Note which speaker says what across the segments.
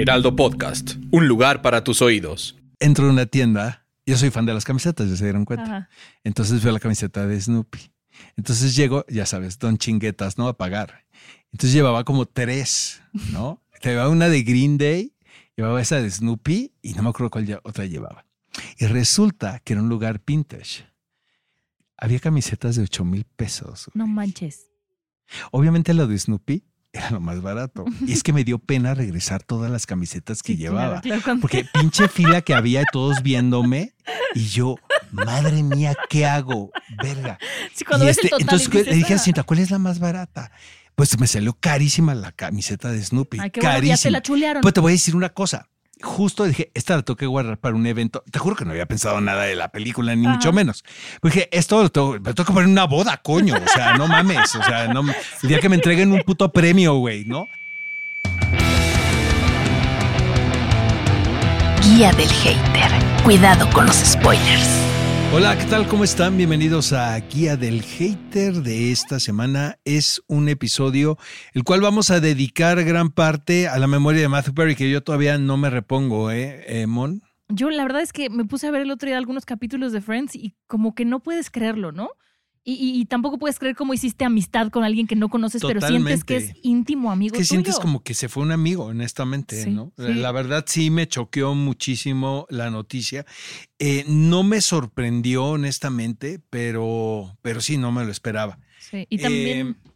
Speaker 1: Heraldo Podcast, un lugar para tus oídos.
Speaker 2: Entro en una tienda, yo soy fan de las camisetas, ya se dieron cuenta.
Speaker 3: Ajá.
Speaker 2: Entonces veo la camiseta de Snoopy. Entonces llego, ya sabes, don chinguetas, ¿no? A pagar. Entonces llevaba como tres, ¿no? Llevaba una de Green Day, llevaba esa de Snoopy y no me acuerdo cuál otra llevaba. Y resulta que era un lugar vintage. Había camisetas de 8 mil pesos.
Speaker 3: No manches.
Speaker 2: Obviamente lo de Snoopy era lo más barato. Y es que me dio pena regresar todas las camisetas que
Speaker 3: Sí,
Speaker 2: llevaba.
Speaker 3: claro,
Speaker 2: Porque pinche fila que había todos viéndome y yo, madre mía, ¿qué hago? Verga.
Speaker 3: Sí,
Speaker 2: Y este,
Speaker 3: total y
Speaker 2: entonces
Speaker 3: dices,
Speaker 2: le dije a
Speaker 3: "Ah".
Speaker 2: Cinta, ¿cuál es la más barata? Pues me salió carísima la camiseta de Snoopy.
Speaker 3: Ay, qué bueno que ya te
Speaker 2: carísima.
Speaker 3: la chulearon.
Speaker 2: Pues te voy a decir una cosa. Justo dije, esta la tengo que guardar para un evento. Te juro que no había pensado nada de la película, ni
Speaker 3: Ajá.
Speaker 2: mucho menos. Pues dije, esto lo tengo, me tengo que poner en una boda, coño. O sea, no mames. O sea, no, el día que me entreguen un puto premio, güey, ¿no?
Speaker 4: Guía del hater. Cuidado con los spoilers.
Speaker 2: Hola, ¿qué tal? ¿Cómo están? Bienvenidos a Guía del Hater de esta semana. Es un episodio el cual vamos a dedicar gran parte a la memoria de Matthew Perry, que yo todavía no me repongo, ¿eh, eh, Mon?
Speaker 3: Yo la verdad es que me puse a ver el otro día algunos capítulos de Friends y como que no puedes creerlo, ¿no? Y, y- y tampoco puedes creer cómo hiciste amistad con alguien que no conoces, pero sientes que es íntimo amigo
Speaker 2: que sientes como que se fue un amigo, honestamente,
Speaker 3: Sí,
Speaker 2: ¿no?
Speaker 3: sí.
Speaker 2: La verdad sí me choqueó muchísimo la noticia. Eh, no me sorprendió, honestamente, pero, pero sí, no me lo esperaba.
Speaker 3: Sí, Y también
Speaker 2: Eh,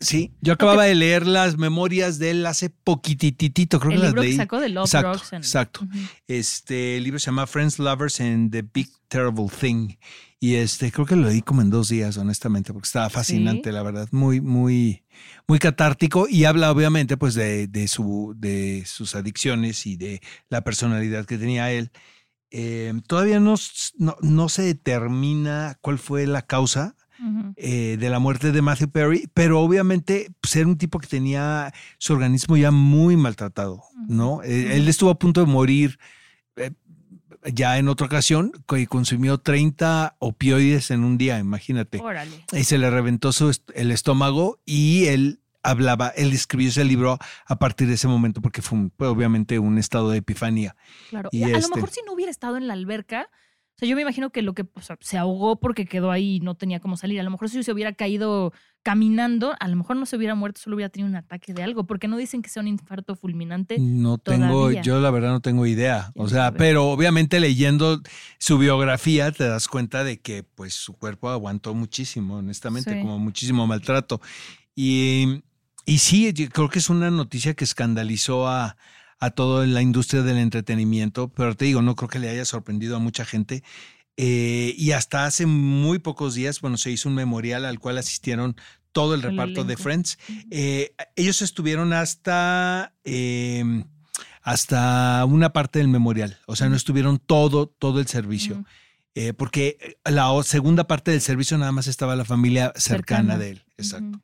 Speaker 2: Sí, yo acababa de leer las memorias de él hace poquititito, creo
Speaker 3: el
Speaker 2: que las
Speaker 3: libro
Speaker 2: leí.
Speaker 3: que sacó de Love
Speaker 2: exacto,
Speaker 3: Rocks and-
Speaker 2: exacto. Este el libro se llama Friends, Lovers and the Big Terrible Thing. Y este, creo que lo leí como en dos días, honestamente, porque estaba fascinante,
Speaker 3: Sí.
Speaker 2: la verdad. Muy, muy, muy catártico. Y habla, obviamente, pues, de, de su, de sus adicciones y de la personalidad que tenía él. Eh, todavía no, no, no se determina cuál fue la causa Eh, de la muerte de Matthew Perry, pero obviamente pues, era un tipo que tenía su organismo ya muy maltratado, ¿no? Eh, Él estuvo a punto de morir eh, ya en otra ocasión, que consumió 30 opioides en un día, imagínate.
Speaker 3: Órale.
Speaker 2: Y se le reventó su est- el estómago y él hablaba, él escribió ese libro a partir de ese momento porque fue, un- fue obviamente un estado de epifanía.
Speaker 3: Claro.
Speaker 2: Y
Speaker 3: a lo
Speaker 2: este-
Speaker 3: mejor si no hubiera estado en la alberca, o sea, yo me imagino que lo que o sea, se ahogó porque quedó ahí y no tenía cómo salir. A lo mejor si se hubiera caído caminando, a lo mejor no se hubiera muerto, solo hubiera tenido un ataque de algo, porque no dicen que sea un infarto fulminante.
Speaker 2: No tengo, yo la verdad no tengo idea. O
Speaker 3: ¿Quién
Speaker 2: sea, pero obviamente leyendo su biografía te das cuenta de que pues su cuerpo aguantó muchísimo, honestamente,
Speaker 3: Sí.
Speaker 2: como muchísimo maltrato. Y, y sí, yo creo que es una noticia que escandalizó a, a toda la industria del entretenimiento, pero te digo, no creo que le haya sorprendido a mucha gente. Eh, y hasta hace muy pocos días, bueno, se hizo un memorial al cual asistieron todo el reparto de. Friends. Eh, ellos estuvieron hasta, eh, hasta una parte del memorial, o sea, no estuvieron todo, todo el servicio. Eh, porque la segunda parte del servicio nada más estaba la familia cercana,
Speaker 3: Cercana.
Speaker 2: de él. Exacto.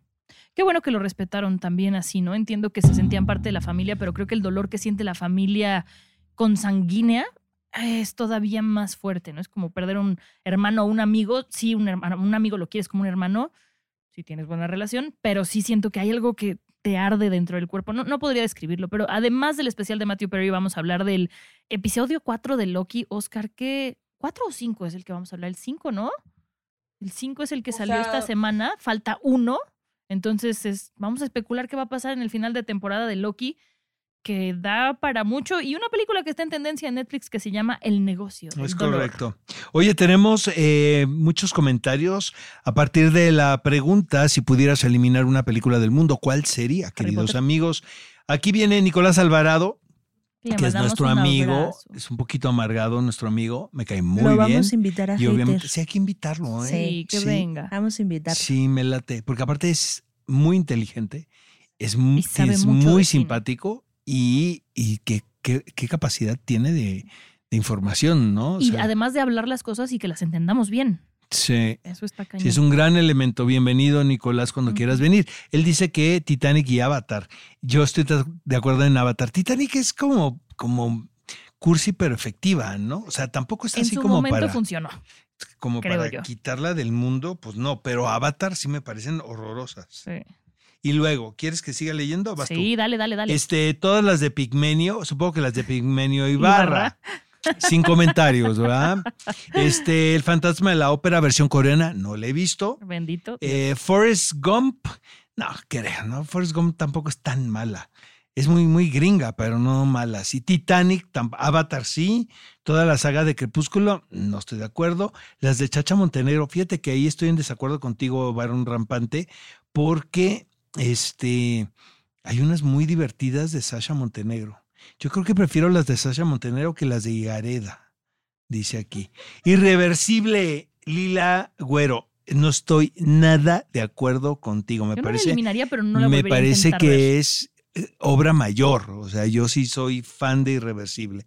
Speaker 3: Qué bueno que lo respetaron también así, ¿no? Entiendo que se sentían parte de la familia, pero creo que el dolor que siente la familia consanguínea es todavía más fuerte, ¿no? Es como perder un hermano o un amigo. Sí, un, hermano, un amigo lo quieres como un hermano, si tienes buena relación, pero sí siento que hay algo que te arde dentro del cuerpo. No, no podría describirlo, pero además del especial de Matthew Perry, vamos a hablar del episodio 4 de Loki. Oscar, ¿qué? ¿4 o 5 es el que vamos a hablar? El 5, ¿no? El 5 es el que
Speaker 5: O
Speaker 3: salió
Speaker 5: sea-
Speaker 3: esta semana, falta uno. Entonces, es, vamos a especular qué va a pasar en el final de temporada de Loki, que da para mucho. Y una película que está en tendencia en Netflix que se llama El Negocio.
Speaker 2: Es
Speaker 3: dolor.
Speaker 2: correcto. Oye, tenemos eh, muchos comentarios a partir de la pregunta si pudieras eliminar una película del mundo, ¿cuál sería, queridos amigos? Aquí viene Nicolás Alvarado,
Speaker 3: Le
Speaker 2: que es nuestro amigo,
Speaker 3: abrazo.
Speaker 2: es un poquito amargado nuestro amigo, me cae muy
Speaker 5: Lo
Speaker 2: bien.
Speaker 5: vamos a invitar a
Speaker 2: y obviamente, sí hay que invitarlo, ¿eh?
Speaker 3: Sí, que
Speaker 2: Sí.
Speaker 3: venga.
Speaker 5: Vamos a invitar.
Speaker 2: Sí, me late, porque aparte es muy inteligente, es, mu-
Speaker 3: Y sabe
Speaker 2: es muy simpático y, y qué, qué- qué capacidad tiene de, de información, ¿no? O
Speaker 3: Y
Speaker 2: sea,
Speaker 3: además de hablar las cosas y que las entendamos bien.
Speaker 2: Sí,
Speaker 3: Eso está cañón.
Speaker 2: sí, es un gran elemento. Bienvenido, Nicolás, cuando quieras venir. Él dice que Titanic y Avatar. Yo estoy de acuerdo en Avatar. Titanic es como, como cursi pero efectiva, ¿no? O sea, tampoco es
Speaker 3: en
Speaker 2: así
Speaker 3: su
Speaker 2: como
Speaker 3: momento
Speaker 2: para,
Speaker 3: funcionó.
Speaker 2: como para
Speaker 3: yo.
Speaker 2: quitarla del mundo, pues no, pero Avatar sí me parecen horrorosas.
Speaker 3: Sí,
Speaker 2: Y luego, ¿quieres que siga leyendo? Vas tú?
Speaker 3: Sí, dale, dale, dale.
Speaker 2: Este, todas las de Pigmenio, supongo que las de Pigmenio
Speaker 3: Ibarra.
Speaker 2: Ibarra. Sin comentarios, ¿verdad? Este, El fantasma de la ópera, versión coreana, no la he visto.
Speaker 3: Bendito.
Speaker 2: Eh, Forrest Gump, no, creo, ¿no? Forrest Gump tampoco es tan mala. Es muy, muy gringa, pero no mala. Sí, Titanic, Avatar sí. Toda la saga de Crepúsculo, no estoy de acuerdo. Las de Chacha Montenegro, fíjate que ahí estoy en desacuerdo contigo, Barón Rampante, porque este, hay unas muy divertidas de Sasha Montenegro. Yo creo que prefiero las de Sasha Montenegro que las de Igareda, dice aquí. Irreversible, Lila Güero. No estoy nada de acuerdo contigo. Me
Speaker 3: Yo no la
Speaker 2: parece,
Speaker 3: eliminaría, pero no la
Speaker 2: me
Speaker 3: volvería a
Speaker 2: parece
Speaker 3: intentar
Speaker 2: que
Speaker 3: ver.
Speaker 2: es eh, obra mayor. O sea, yo sí soy fan de Irreversible.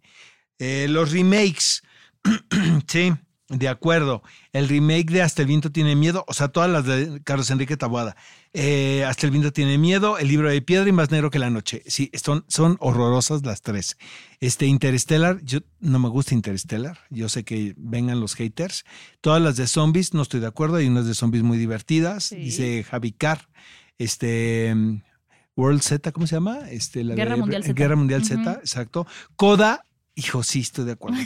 Speaker 2: Eh, los remakes, sí, de acuerdo. El remake de Hasta el viento tiene miedo, o sea, todas las de Carlos Enrique Taboada. Eh, Hasta el viento tiene miedo, El libro de piedra y Más negro que la noche. Sí, son, son horrorosas las tres. Este Interstellar, yo no me gusta Interstellar. Yo sé que vengan los haters. Todas las de zombies, no estoy de acuerdo. Hay unas de zombies muy divertidas.
Speaker 3: Sí.
Speaker 2: Dice Javi Carr. Este. World Z, ¿cómo se llama? Este, la
Speaker 3: Guerra
Speaker 2: de-
Speaker 3: Mundial Z.
Speaker 2: Guerra Mundial. Z, exacto. Coda, hijo, sí, estoy de acuerdo.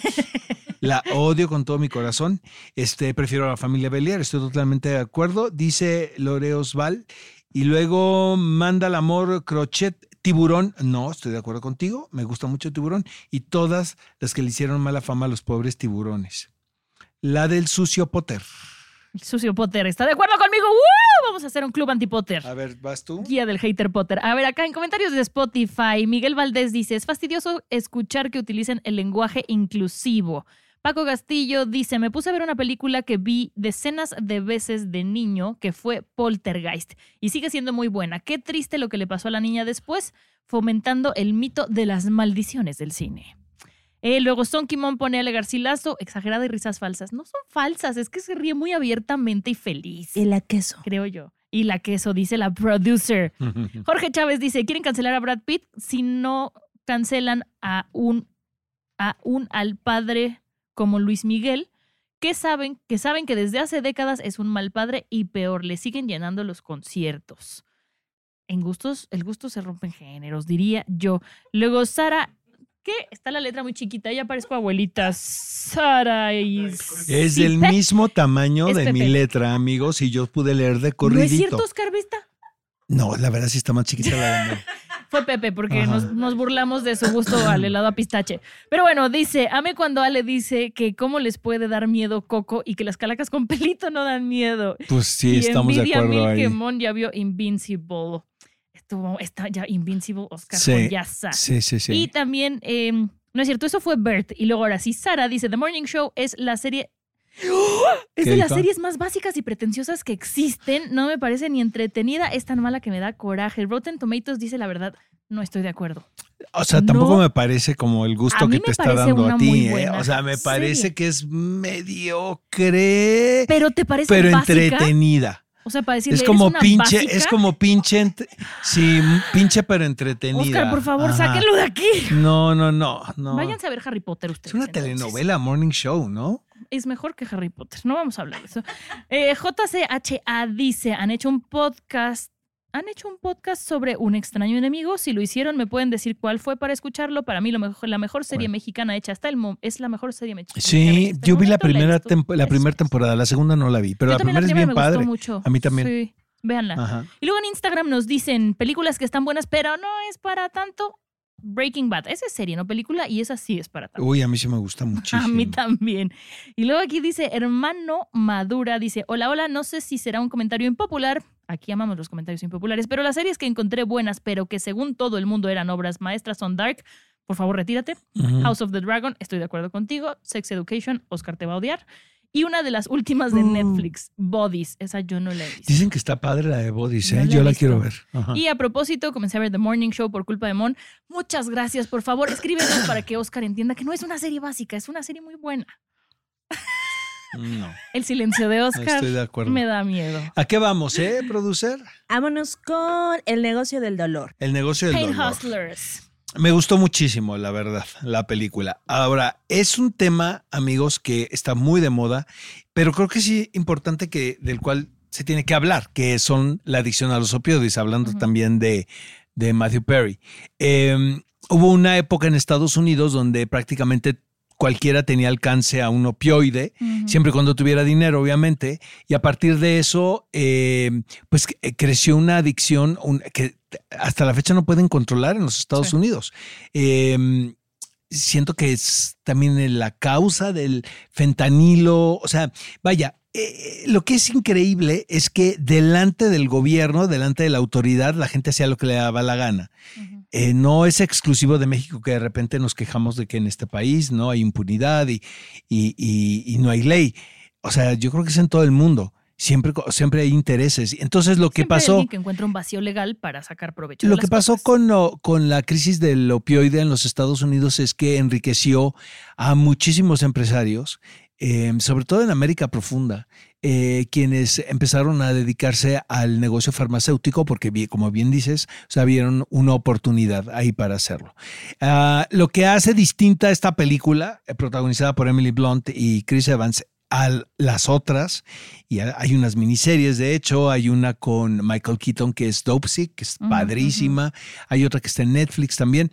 Speaker 2: La odio con todo mi corazón. Este, prefiero a la familia Belier, estoy totalmente de acuerdo. Dice Loreos Val. Y luego manda el amor crochet. Tiburón, no, estoy de acuerdo contigo, me gusta mucho Tiburón y todas las que le hicieron mala fama a los pobres tiburones. La del sucio Potter.
Speaker 3: El sucio Potter está de acuerdo conmigo. ¡Woo! Vamos a hacer un club anti-Potter.
Speaker 2: A ver, ¿vas tú?
Speaker 3: Guía del hater Potter. A ver, acá en comentarios de Spotify, Miguel Valdés dice: Es fastidioso escuchar que utilicen el lenguaje inclusivo. Paco Castillo dice: Me puse a ver una película que vi decenas de veces de niño, que fue Poltergeist, y sigue siendo muy buena. Qué triste lo que le pasó a la niña después, fomentando el mito de las maldiciones del cine. Eh, luego Son Kimon pone a Garcilaso, exagerada y risas falsas. No son falsas, es que se ríe muy abiertamente y feliz.
Speaker 4: Y la queso.
Speaker 3: Creo yo. Y la queso, dice la producer. Jorge Chávez dice, ¿quieren cancelar a Brad Pitt si no cancelan a un, a un al padre como Luis Miguel? Que saben, que saben que desde hace décadas es un mal padre y peor, le siguen llenando los conciertos. En gustos, el gusto se rompe en géneros, diría yo. Luego Sara, ¿qué? Está la letra muy chiquita, ya parezco abuelita. Sara y...
Speaker 2: Es del mismo tamaño
Speaker 3: Es
Speaker 2: de mi
Speaker 3: Pepe.
Speaker 2: letra, amigos, y yo pude leer de
Speaker 3: ¿No
Speaker 2: corridito.
Speaker 3: es cierto, Oscar Vista?
Speaker 2: No, la verdad sí está más chiquita la de.
Speaker 3: Fue Pepe, porque
Speaker 2: Ajá.
Speaker 3: nos, nos burlamos de su gusto al helado a pistache. Pero bueno, dice, ame cuando Ale dice que cómo les puede dar miedo Coco y que las calacas con pelito no dan miedo.
Speaker 2: Pues sí,
Speaker 3: y
Speaker 2: estamos de
Speaker 3: envidia
Speaker 2: acuerdo
Speaker 3: mil
Speaker 2: ahí.
Speaker 3: que Mon ya vio Invincible. Estuvo, está ya Invincible, Oscar
Speaker 2: Sí. Sí, sí, sí.
Speaker 3: Y también, eh, no es cierto, eso fue Bert. Y luego ahora sí, Sara dice, The Morning Show es la serie... Es
Speaker 2: ¿Qué
Speaker 3: de las series más básicas y pretenciosas que existen. No me parece ni entretenida. Es tan mala que me da coraje. Rotten Tomatoes dice la verdad. No estoy de acuerdo.
Speaker 2: O sea, tampoco
Speaker 3: No.
Speaker 2: me parece como el gusto que te está dando a ti, ¿eh? O sea, me parece que es mediocre,
Speaker 3: Pero te parece
Speaker 2: pero
Speaker 3: básica?
Speaker 2: entretenida.
Speaker 3: O sea, para decirle,
Speaker 2: Es
Speaker 3: ¿eres
Speaker 2: como
Speaker 3: una
Speaker 2: pinche,
Speaker 3: básica?
Speaker 2: es como pinche, sí, pinche pero entretenida.
Speaker 3: Oscar, por favor,
Speaker 2: Ajá.
Speaker 3: sáquenlo de aquí.
Speaker 2: No, no, no, no.
Speaker 3: Váyanse a ver Harry Potter ustedes.
Speaker 2: es una
Speaker 3: entonces.
Speaker 2: telenovela, morning show, ¿no?
Speaker 3: Es mejor que Harry Potter. No vamos a hablar de eso. Eh, JCHA dice, han hecho un podcast. Han hecho un podcast sobre un extraño enemigo. Si lo hicieron, me pueden decir cuál fue para escucharlo. Para mí, lo mejor, la mejor serie
Speaker 2: Bueno.
Speaker 3: mexicana hecha hasta el momento es la mejor serie mexicana.
Speaker 2: Sí,
Speaker 3: hecha hasta el
Speaker 2: yo vi la
Speaker 3: momento.
Speaker 2: primera, la primera temporada, la segunda no la vi, pero
Speaker 3: Yo
Speaker 2: la primera es bien
Speaker 3: me
Speaker 2: padre.
Speaker 3: gustó mucho.
Speaker 2: A mí también.
Speaker 3: Sí, véanla.
Speaker 2: Ajá.
Speaker 3: Y luego en Instagram nos dicen películas que están buenas, pero no es para tanto. Breaking Bad. Esa es serie, no película, y esa sí es para tanto.
Speaker 2: Uy, a mí sí me gusta muchísimo.
Speaker 3: A mí también. Y luego aquí dice, hermano Madura, dice, hola, hola, no sé si será un comentario impopular. Aquí amamos los comentarios impopulares, pero las series que encontré buenas, pero que según todo el mundo eran obras maestras son Dark. Por favor, retírate. House of the Dragon, estoy de acuerdo contigo. Sex Education, Oscar te va a odiar. Y una de las últimas de
Speaker 5: Mm.
Speaker 3: Netflix, Bodies. Esa yo no la he visto.
Speaker 2: Dicen que está padre la de Bodies,
Speaker 3: No
Speaker 2: ¿eh?
Speaker 3: la
Speaker 2: Yo la
Speaker 3: visto.
Speaker 2: quiero ver. Ajá.
Speaker 3: Y a propósito, comencé a ver The Morning Show por culpa de Mon. Muchas gracias, por favor, escríbenos para que Oscar entienda que no es una serie básica, es una serie muy buena.
Speaker 2: No,
Speaker 3: El silencio de Oscar
Speaker 2: estoy de acuerdo.
Speaker 3: me da miedo.
Speaker 2: ¿A qué vamos, eh, producer?
Speaker 5: Vámonos con el negocio del dolor.
Speaker 2: El negocio del
Speaker 3: Pain
Speaker 2: dolor.
Speaker 3: Hustlers.
Speaker 2: Me gustó muchísimo, la verdad, la película. Ahora, es un tema, amigos, que está muy de moda, pero creo que sí importante que del cual se tiene que hablar, que son la adicción a los opioides, hablando también de, de Matthew Perry. Eh, hubo una época en Estados Unidos donde prácticamente cualquiera tenía alcance a un opioide, siempre cuando tuviera dinero, obviamente, y a partir de eso, eh, pues eh, creció una adicción un- que hasta la fecha no pueden controlar en los Estados
Speaker 3: Sí.
Speaker 2: Unidos. Eh, siento que es también la causa del fentanilo, o sea, vaya. eh, lo que es increíble es que delante del gobierno, delante de la autoridad, la gente hacía lo que le daba la gana. Eh, no es exclusivo de México que de repente nos quejamos de que en este país no hay impunidad y, y- y- y no hay ley. O sea, yo creo que es en todo el mundo. Siempre, siempre hay intereses. Entonces, lo que
Speaker 3: hay
Speaker 2: pasó,
Speaker 3: alguien que encuentra un vacío legal para sacar provecho. de
Speaker 2: lo
Speaker 3: las
Speaker 2: que pasó con, lo- con la crisis del opioide en los Estados Unidos es que enriqueció a muchísimos empresarios, eh, sobre todo en América Profunda, eh, quienes empezaron a dedicarse al negocio farmacéutico porque, como bien dices, o sea, vieron una oportunidad ahí para hacerlo. Ah, lo que hace distinta esta película, eh, protagonizada por Emily Blunt y Chris Evans, a las otras, y ha- hay unas miniseries, de hecho, hay una con Michael Keaton que es Dope Sick, que es padrísima, hay otra que está en Netflix también.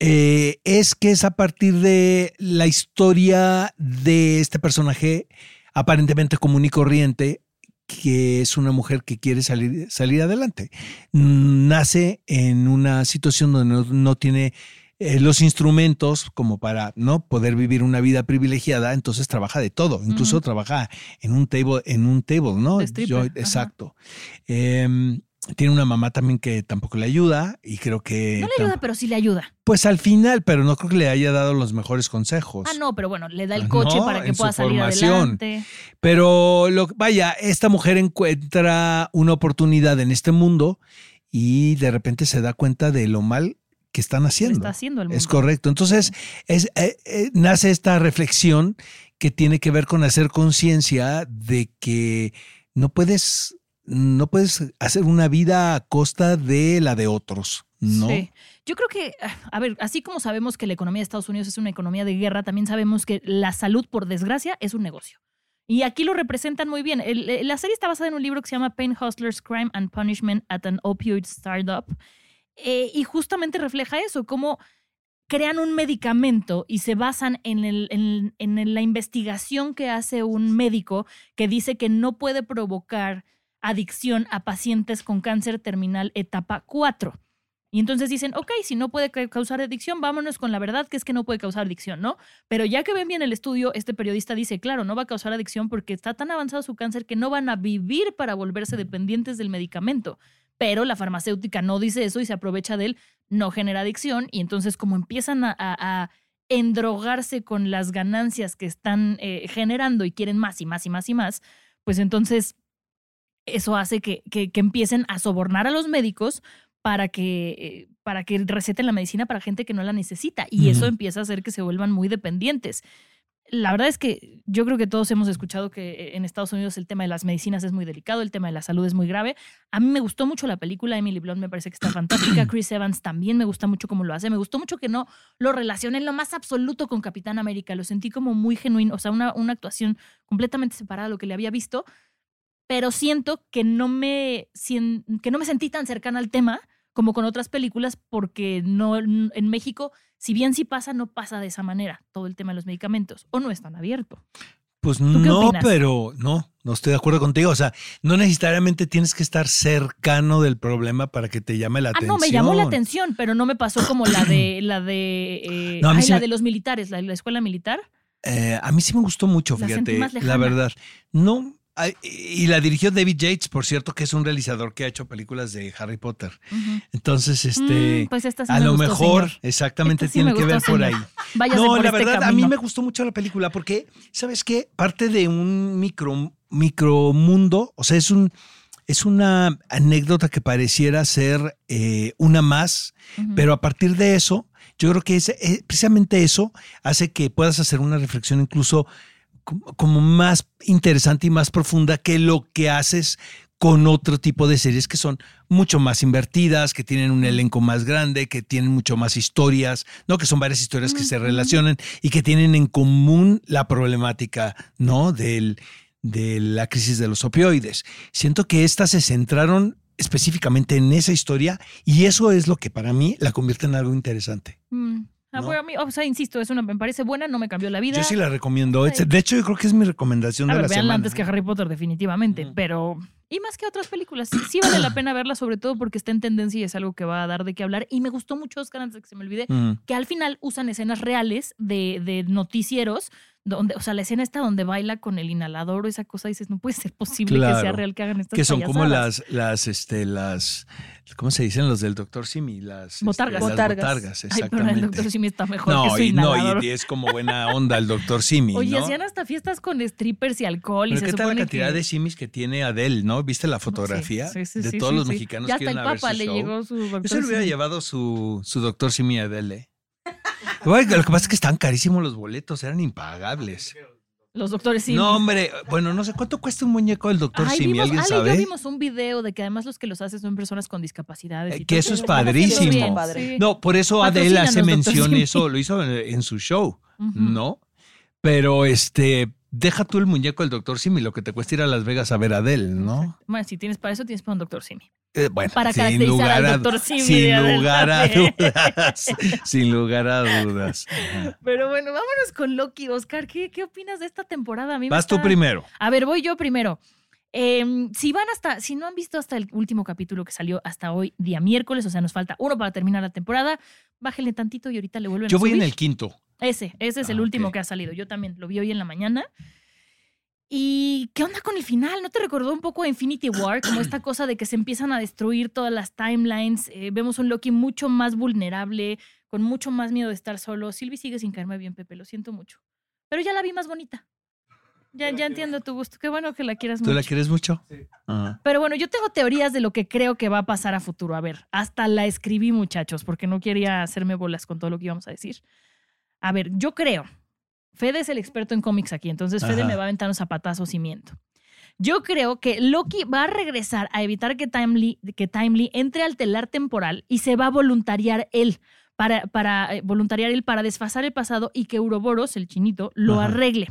Speaker 2: Eh, es que es a partir de la historia de este personaje aparentemente común y corriente, que es una mujer que quiere salir, salir adelante. Nace en una situación donde no, no tiene eh, los instrumentos como para no poder vivir una vida privilegiada, entonces trabaja de todo, incluso trabaja en un table, en un table, ¿no? Yo- exacto. Em, tiene una mamá también que tampoco le ayuda y creo que
Speaker 3: No le ayuda, pero sí le ayuda.
Speaker 2: pues al final, pero no creo que le haya dado los mejores consejos.
Speaker 3: Ah, no, pero bueno, le da el
Speaker 2: Ah,
Speaker 3: coche
Speaker 2: no,
Speaker 3: para que
Speaker 2: en su
Speaker 3: pueda salir
Speaker 2: formación.
Speaker 3: adelante.
Speaker 2: Pero lo, vaya, esta mujer encuentra una oportunidad en este mundo y de repente se da cuenta de lo mal que están haciendo.
Speaker 3: está haciendo el mundo.
Speaker 2: Es correcto. Entonces, es, eh, eh, nace esta reflexión que tiene que ver con hacer conciencia de que no puedes, no puedes hacer una vida a costa de la de otros, ¿no?
Speaker 3: Sí. Yo creo que, a ver, así como sabemos que la economía de Estados Unidos es una economía de guerra, también sabemos que la salud, por desgracia, es un negocio. Y aquí lo representan muy bien. La serie está basada en un libro que se llama Pain Hustlers, Crime and Punishment at an Opioid Startup. Eh, y justamente refleja eso, cómo crean un medicamento y se basan en la investigación que hace un médico que dice que no puede provocar adicción a pacientes con cáncer terminal etapa 4. Y entonces dicen, ok, si no puede ca- causar adicción, vámonos con la verdad que es que no puede causar adicción, ¿no? Pero ya que ven bien el estudio, este periodista dice, claro, no va a causar adicción porque está tan avanzado su cáncer que no van a vivir para volverse dependientes del medicamento. Pero la farmacéutica no dice eso y se aprovecha de él, no genera adicción y entonces como empiezan a, a- a endrogarse con las ganancias que están eh, generando y quieren más y más y más y más, pues entonces eso hace que, que- que empiecen a sobornar a los médicos para que, para que receten la medicina para gente que no la necesita. Y eso empieza a hacer que se vuelvan muy dependientes. La verdad es que yo creo que todos hemos escuchado que en Estados Unidos el tema de las medicinas es muy delicado, el tema de la salud es muy grave. A mí me gustó mucho la película, Emily Blunt me parece que está fantástica, Chris Evans también me gusta mucho cómo lo hace, me gustó mucho que no lo relacioné en lo más absoluto con Capitán América, lo sentí como muy genuino, o sea, una, una actuación completamente separada de lo que le había visto, pero siento que no me, que no me sentí tan cercana al tema como con otras películas, porque no en México, si bien sí pasa, no pasa de esa manera todo el tema de los medicamentos, o no es tan abierto.
Speaker 2: Pues no,
Speaker 3: opinas?
Speaker 2: pero no, no estoy de acuerdo contigo. O sea, no necesariamente tienes que estar cercano del problema para que te llame la
Speaker 3: Ah,
Speaker 2: atención.
Speaker 3: no, me llamó la atención, pero no me pasó como la de la de eh,
Speaker 2: No,
Speaker 3: ay,
Speaker 2: sí
Speaker 3: la
Speaker 2: me-
Speaker 3: de los militares, la, la escuela militar.
Speaker 2: Eh, a mí sí me gustó mucho,
Speaker 3: La
Speaker 2: fíjate, la verdad. No, Y la dirigió David Yates, por cierto, que es un realizador que ha hecho películas de Harry Potter.
Speaker 3: Ujú.
Speaker 2: Entonces, este,
Speaker 3: Mm, pues esta sí
Speaker 2: a lo
Speaker 3: gustó,
Speaker 2: mejor,
Speaker 3: señor.
Speaker 2: exactamente,
Speaker 3: sí
Speaker 2: tiene que ver
Speaker 3: gustó,
Speaker 2: por
Speaker 3: señor.
Speaker 2: ahí.
Speaker 3: Váyase
Speaker 2: no,
Speaker 3: por
Speaker 2: la
Speaker 3: este
Speaker 2: verdad, a mí me gustó mucho la película porque, ¿sabes qué? Parte de un micro, micromundo, o sea, es un... Es una anécdota que pareciera ser eh, una más, pero a partir de eso, yo creo que ese- eh, precisamente eso hace que puedas hacer una reflexión incluso como, más interesante y más profunda que lo que haces con otro tipo de series que son mucho más invertidas, que tienen un elenco más grande, que tienen mucho más historias, ¿no? Que son varias historias que se relacionan y que tienen en común la problemática, ¿no? Del, de la crisis de los opioides. Siento que estas se centraron específicamente en esa historia y eso es lo que para mí la convierte en algo interesante.
Speaker 3: Mm. Ah,
Speaker 2: ¿no?
Speaker 3: a mí, o sea, insisto, es una, me parece buena, no me cambió la vida.
Speaker 2: Yo sí la recomiendo.
Speaker 3: Sí.
Speaker 2: De hecho, yo creo que es mi recomendación
Speaker 3: A
Speaker 2: de
Speaker 3: ver,
Speaker 2: la
Speaker 3: veanla
Speaker 2: semana.
Speaker 3: antes que Harry Potter, definitivamente. Pero. Y más que otras películas. Sí, sí vale la pena verla, sobre todo porque está en tendencia y es algo que va a dar de qué hablar. Y me gustó mucho, Oscar, antes de que se me olvide,
Speaker 2: Mm.
Speaker 3: que al final usan escenas reales de, de noticieros. Donde, o sea, la escena está donde baila con el inhalador o esa cosa, dices, no puede ser posible que sea real que hagan estas
Speaker 2: Que son como las, las, este, las, ¿cómo se dicen? Los del doctor Simi, las este,
Speaker 3: Botargas.
Speaker 2: las
Speaker 5: Botargas.
Speaker 2: botargas,
Speaker 3: Ay, pero el
Speaker 2: exactamente.
Speaker 3: doctor Simi está mejor que
Speaker 2: no,
Speaker 3: su
Speaker 2: y, no, y es como buena onda el doctor Simi,
Speaker 3: Oye,
Speaker 2: ¿no?
Speaker 3: hacían hasta fiestas con strippers y alcohol y
Speaker 2: Pero
Speaker 3: se
Speaker 2: ¿qué tal la cantidad
Speaker 3: que...
Speaker 2: de simis que tiene Adele, no? ¿Viste la fotografía
Speaker 3: Sí, sí,
Speaker 2: de todos
Speaker 3: sí,
Speaker 2: los
Speaker 3: sí.
Speaker 2: mexicanos
Speaker 3: Ya
Speaker 2: que
Speaker 3: hasta
Speaker 2: iban
Speaker 3: el
Speaker 2: a ver
Speaker 3: Papa
Speaker 2: su
Speaker 3: le
Speaker 2: show?
Speaker 3: llegó su
Speaker 2: Yo
Speaker 3: doctor
Speaker 2: se le hubiera
Speaker 3: Simi.
Speaker 2: llevado su, su doctor Simi a Adele. Bueno, lo que pasa es que estaban carísimos los boletos, eran impagables.
Speaker 3: Los doctores Simi.
Speaker 2: No, hombre, bueno, no sé cuánto cuesta un muñeco del doctor
Speaker 3: Ay,
Speaker 2: Simi,
Speaker 3: vimos,
Speaker 2: ¿alguien
Speaker 3: Ale y yo
Speaker 2: sabe?
Speaker 3: vimos un video de que además los que los hacen son personas con discapacidades.
Speaker 2: Eh,
Speaker 3: y
Speaker 2: que
Speaker 3: todo.
Speaker 2: eso es
Speaker 3: están
Speaker 2: padrísimo.
Speaker 3: bien,
Speaker 5: Padre.
Speaker 3: sí.
Speaker 2: No, por eso Adele hace
Speaker 3: Patrocínanos, doctor
Speaker 2: mención
Speaker 3: Simi.
Speaker 2: eso, lo hizo en, en su show. ¿no? Pero este, deja tú el muñeco del doctor Simi, lo que te cuesta ir a Las Vegas a ver a Adele, ¿no?
Speaker 3: Bueno, si tienes para eso, tienes para un doctor Simi.
Speaker 2: Eh, bueno,
Speaker 3: Para
Speaker 2: sin lugar
Speaker 3: al Dr. Simi
Speaker 2: sin lugar a dudas, sin lugar a dudas. Ajá.
Speaker 3: Pero bueno, vámonos con Loki. Oscar, ¿qué, qué opinas de esta temporada? A mí
Speaker 2: Vas tú primero.
Speaker 3: A ver, voy yo primero. Em, si van hasta, si no han visto hasta el último capítulo que salió hasta hoy, día miércoles, o sea, nos falta uno para terminar la temporada, bájenle tantito y ahorita le vuelven
Speaker 2: Yo
Speaker 3: a
Speaker 2: voy en el quinto.
Speaker 3: Ese, ese es el
Speaker 2: Ah,
Speaker 3: último que ha salido. Yo también lo vi hoy en la mañana. ¿Y qué onda con el final? ¿No te recordó un poco a Infinity War? Como esta cosa de que se empiezan a destruir todas las timelines. Eh, vemos un Loki mucho más vulnerable, con mucho más miedo de estar solo. Sylvie sigue sin caerme bien, Pepe, lo siento mucho. Pero ya la vi más bonita. Ya, ya entiendo tu gusto. Qué bueno que la quieras
Speaker 2: ¿Tú
Speaker 3: mucho.
Speaker 2: la quieres mucho? Ajá.
Speaker 3: Pero bueno, yo tengo teorías de lo que creo que va a pasar a futuro. A ver, hasta la escribí, muchachos, porque no quería hacerme bolas con todo lo que íbamos a decir. A ver, yo creo. Fede es el experto en cómics aquí, entonces Fede
Speaker 2: Ajá.
Speaker 3: me va a aventar un zapatazo y miento. Yo creo que Loki va a regresar a evitar que Timely, que Timely entre al telar temporal y se va a voluntariar él para, para eh, voluntariar él para desfasar el pasado y que Uroboros, el chinito, lo
Speaker 2: Ajá.
Speaker 3: arregle.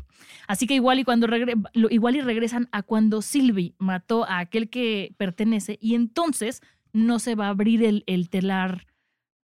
Speaker 3: Así que igual y cuando regre- lo- igual y regresan a cuando Sylvie mató a aquel que pertenece y entonces no se va a abrir el, el telar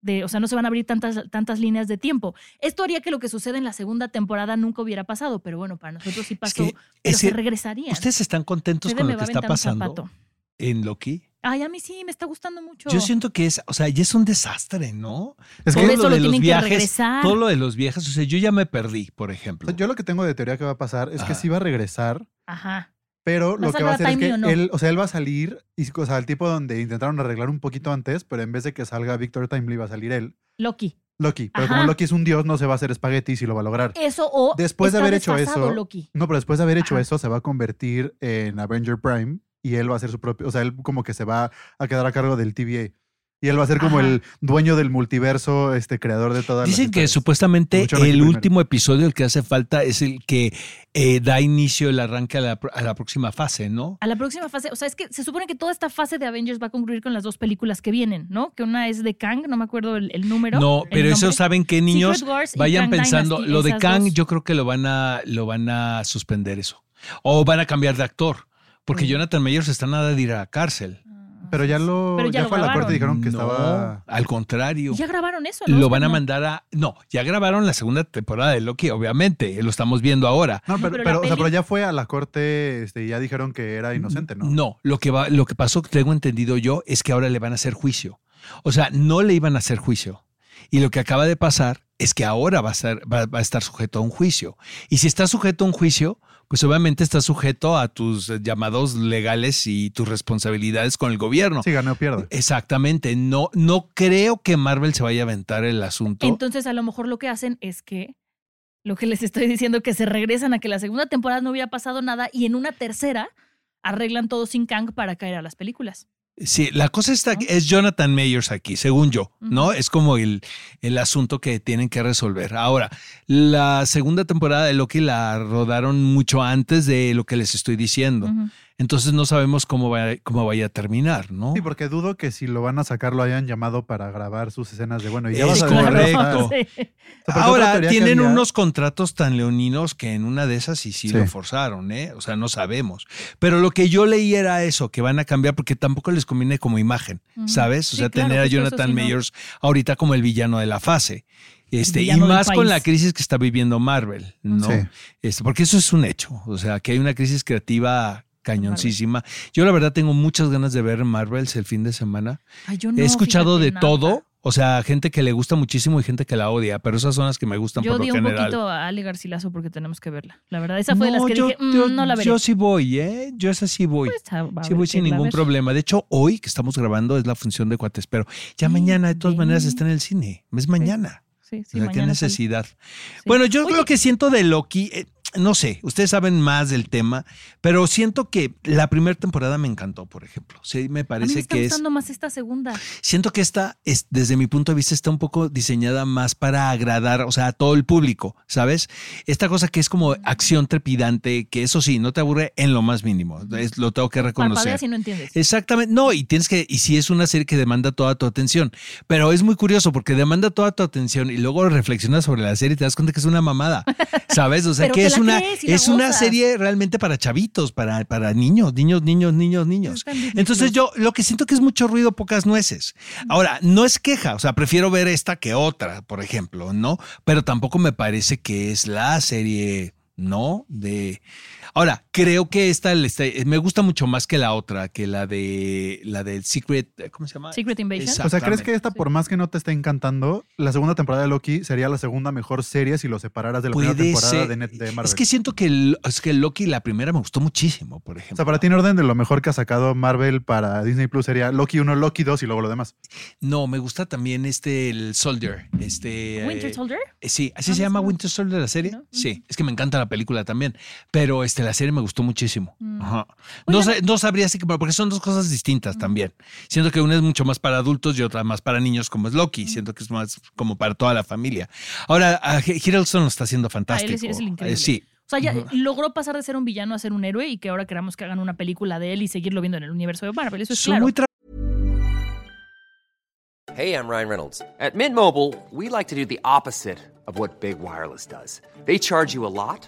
Speaker 3: de, o sea, no se van a abrir tantas, tantas líneas de tiempo. Esto haría que lo que sucede en la segunda temporada nunca hubiera pasado, pero bueno, para nosotros sí pasó,
Speaker 2: que
Speaker 3: pero
Speaker 2: ese-
Speaker 3: se regresarían.
Speaker 2: ¿Ustedes están contentos con lo que está pasando en Loki?
Speaker 3: Ay, a mí sí, me está gustando mucho.
Speaker 2: Yo siento que es, o sea, ya es un desastre, ¿no?
Speaker 6: Es que
Speaker 3: eso lo tienen que regresar.
Speaker 2: todo lo de los viajes, o sea, yo ya me perdí, por ejemplo.
Speaker 6: yo lo que tengo de teoría que va a pasar es que sí va a regresar,
Speaker 3: Ajá.
Speaker 6: pero
Speaker 3: ¿Va a
Speaker 6: lo que va a hacer es que
Speaker 3: Timmy o no?
Speaker 6: él, o sea, él va a salir, y, o sea, el tipo donde intentaron arreglar un poquito antes, pero en vez de que salga Victor Timely va a salir él,
Speaker 3: Loki.
Speaker 6: Loki. Pero
Speaker 3: Ajá.
Speaker 6: como Loki es un dios, no se va a hacer espagueti si lo va a lograr.
Speaker 3: Eso o
Speaker 6: Después de haber hecho eso,
Speaker 3: Loki.
Speaker 6: No, pero después de haber hecho
Speaker 3: Ajá.
Speaker 6: eso, se va a convertir en Avenger Prime y él va a ser su propio, o sea, él como que se va a quedar a cargo del TVA. Y él va a ser como
Speaker 3: Ajá.
Speaker 6: el dueño del multiverso, este creador de todas las
Speaker 2: Dicen que supuestamente
Speaker 6: Mucho
Speaker 2: el
Speaker 6: primero.
Speaker 2: último episodio, el que hace falta, es el que eh, da inicio, el arranque a la, a la próxima fase, ¿no?
Speaker 3: A la próxima fase, o sea, es que se supone que toda esta fase de Avengers va a concluir con las dos películas que vienen, ¿no? Que una es de Kang, no me acuerdo el, el número.
Speaker 2: No,
Speaker 3: el
Speaker 2: pero eso
Speaker 3: nombre.
Speaker 2: saben que niños vayan
Speaker 3: Kang
Speaker 2: pensando,
Speaker 3: Dynasty,
Speaker 2: lo de Kang
Speaker 3: dos.
Speaker 2: yo creo que lo van a lo van a suspender eso. O van a cambiar de actor, porque. Jonathan Mayers está nada de ir a la cárcel.
Speaker 6: Pero ya lo,
Speaker 3: Pero ya
Speaker 6: ya,
Speaker 3: lo
Speaker 6: fue a la
Speaker 3: grabaron.
Speaker 6: corte y dijeron que
Speaker 2: No,
Speaker 6: estaba...
Speaker 2: al contrario.
Speaker 3: Ya grabaron eso, ¿no?
Speaker 2: Lo van a mandar a no, ya grabaron la segunda temporada de Loki, obviamente, lo estamos viendo ahora.
Speaker 6: No, pero,
Speaker 3: pero la
Speaker 6: pero, o sea,
Speaker 3: peli-
Speaker 6: pero ya fue a la corte este, y ya dijeron que era inocente, ¿no?
Speaker 2: No, lo que va, lo que pasó, que tengo entendido yo, es que ahora le van a hacer juicio. O sea, no le iban a hacer juicio. Y lo que acaba de pasar es que ahora va a, ser, va, va a estar sujeto a un juicio. Y si está sujeto a un juicio, pues obviamente está sujeto a tus eh, llamados legales y tus responsabilidades con el gobierno.
Speaker 6: Sí, gane o pierde.
Speaker 2: Exactamente. No, no creo que Marvel se vaya a aventar el asunto.
Speaker 3: Entonces, a lo mejor lo que hacen es que lo que les estoy diciendo, que se regresan a que la segunda temporada no hubiera pasado nada y en una tercera arreglan todo sin Kang para caer a las películas.
Speaker 2: Sí, la cosa está, es Jonathan Mayers aquí, según yo, ¿no? Es como el, el asunto que tienen que resolver. Ahora, la segunda temporada de Loki la rodaron mucho antes de lo que les estoy diciendo. Entonces no sabemos cómo, va, cómo vaya a terminar, ¿no?
Speaker 6: Sí, porque dudo que si lo van a sacar lo hayan llamado para grabar sus escenas de bueno, y ya
Speaker 2: Es
Speaker 6: vas a ver-
Speaker 2: correcto.
Speaker 3: Sí.
Speaker 6: O sea, porque otra
Speaker 2: Ahora, tienen unos contratos tan leoninos que en una de esas sí, sí,
Speaker 6: Sí.
Speaker 2: lo forzaron, ¿eh? O sea, no sabemos. Pero lo que yo leí era eso, que van a cambiar porque tampoco les conviene como imagen. ¿sabes? O
Speaker 3: Sí,
Speaker 2: sea,
Speaker 3: claro,
Speaker 2: tener a Jonathan
Speaker 3: sí, no.
Speaker 2: Mayers ahorita como el villano de la fase. Este, y más con la crisis que está viviendo Marvel, ¿no?
Speaker 6: Sí.
Speaker 2: Este, porque eso es un hecho. O sea, que hay una crisis creativa cañoncísima. Yo la verdad tengo muchas ganas de ver Marvels el fin de semana.
Speaker 3: Ay, yo no,
Speaker 2: He escuchado de
Speaker 3: nada.
Speaker 2: todo. O sea, gente que le gusta muchísimo y gente que la odia, pero esas son las que me gustan
Speaker 3: Yo
Speaker 2: por
Speaker 3: di
Speaker 2: lo
Speaker 3: un
Speaker 2: general.
Speaker 3: poquito a Ale Garcilaso porque tenemos que verla. La verdad, esa fue de las que
Speaker 2: yo,
Speaker 3: dije, "Mm,
Speaker 2: yo-
Speaker 3: no la veré.
Speaker 2: yo sí voy, ¿eh? Yo esa sí voy.
Speaker 3: Pues, a- a
Speaker 2: sí voy sin ningún problema. De hecho, hoy que estamos grabando es la función de cuates, pero ya mañana de todas maneras está en el cine. Es mañana.
Speaker 3: Sí,
Speaker 2: o
Speaker 3: sí,
Speaker 2: sea, qué
Speaker 3: mañana
Speaker 2: necesidad.
Speaker 3: Sí.
Speaker 2: Bueno, yo
Speaker 3: Oye,
Speaker 2: lo que siento de Loki, eh, no sé, ustedes saben más del tema, pero siento que la primera temporada me encantó, por ejemplo. Sí, me
Speaker 3: a mí me
Speaker 2: parece
Speaker 3: está
Speaker 2: que es
Speaker 3: gustando más esta segunda.
Speaker 2: Siento que esta, es, desde mi punto de vista, está un poco diseñada más para agradar, o sea, a todo el público, ¿sabes? Esta cosa que es como acción trepidante, que eso sí, no te aburre en lo más mínimo, es- lo tengo que reconocer.
Speaker 3: Y no entiendes.
Speaker 2: Exactamente, no, y tienes que, y sí es una serie que demanda toda tu atención, pero es muy curioso porque demanda toda tu atención y luego reflexionas sobre la serie y te das cuenta que es una mamada, ¿sabes? O sea, que es una, es una serie realmente para chavitos, para, para niños, niños, niños, niños, niños. Entonces yo lo que siento que es mucho ruido, pocas nueces. Ahora, no es queja, o sea, prefiero ver esta que otra, por ejemplo, ¿no? Pero tampoco me parece que es la serie, ¿no? De Ahora, creo que esta me gusta mucho más que la otra, que la de la del Secret, ¿cómo se llama?
Speaker 3: Secret Invasion.
Speaker 6: O sea, ¿crees que esta,
Speaker 3: Sí.
Speaker 6: por más que no te esté encantando, la segunda temporada de Loki sería la segunda mejor serie si lo separaras de la primera temporada de, Net- de Marvel?
Speaker 2: Es que siento que, el- es que Loki, la primera, me gustó muchísimo, por
Speaker 6: o
Speaker 2: ejemplo.
Speaker 6: sea, para ti en orden de lo mejor que ha sacado Marvel para Disney Plus sería Loki 1, Loki 2 y luego lo demás.
Speaker 2: No, me gusta también este, el Soldier. Este,
Speaker 3: Winter
Speaker 2: eh,
Speaker 3: Soldier.
Speaker 2: Eh, Sí, así se llama. Winter Soldier la serie.
Speaker 3: ¿No?
Speaker 2: Sí, es que me encanta la película también. Pero este, la serie me gustó muchísimo.
Speaker 3: Mm.
Speaker 2: Ajá. No, no sabría así que, porque son dos cosas distintas también. Siento que una es mucho más para adultos y otra más para niños, como es Loki. Siento que es más como para toda la familia. Ahora, Hiddleston lo está haciendo fantástico.
Speaker 3: es- es el increíble.
Speaker 2: Eh, sí.
Speaker 3: O sea, ya logró pasar de ser un villano a ser un héroe y que ahora queramos que hagan una película de él y seguirlo viendo en el universo de Marvel. Eso es
Speaker 2: Son
Speaker 3: claro.
Speaker 2: muy tra-
Speaker 7: Hey, I'm Ryan Reynolds. At Mint Mobile, we like to do the opposite of what Big Wireless does. They charge you a lot,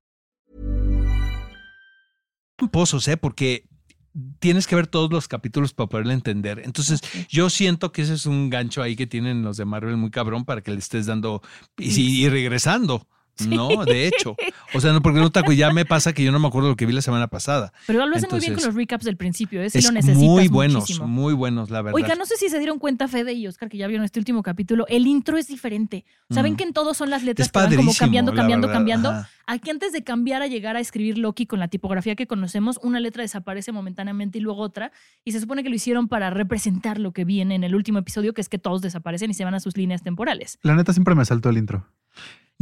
Speaker 2: Pozos, ¿eh? Porque tienes que ver todos los capítulos para poderle entender. Entonces, yo siento que ese es un gancho ahí que tienen los de Marvel muy cabrón para que le estés dando y, regresando. No, de hecho. O sea, no, porque no, Taco, ya me pasa que yo no me acuerdo lo que vi la semana pasada.
Speaker 3: Pero lo hacen muy bien con los recaps del principio, ¿eh? Si
Speaker 2: es
Speaker 3: lo necesitas
Speaker 2: muy buenos,
Speaker 3: muchísimo.
Speaker 2: muy buenos, la verdad.
Speaker 3: Oiga, no sé si se dieron cuenta, Fede y Oscar, que ya vieron este último capítulo. El intro es diferente. ¿Saben
Speaker 2: Mm.
Speaker 3: que en todos son las letras
Speaker 2: Es
Speaker 3: que van como cambiando, cambiando, cambiando?
Speaker 2: ajá.
Speaker 3: Aquí antes de cambiar a llegar a escribir Loki con la tipografía que conocemos, una letra desaparece momentáneamente y luego otra. Y se supone que lo hicieron para representar lo que viene en el último episodio, que es que todos desaparecen y se van a sus líneas temporales.
Speaker 6: La neta siempre me saltó el intro.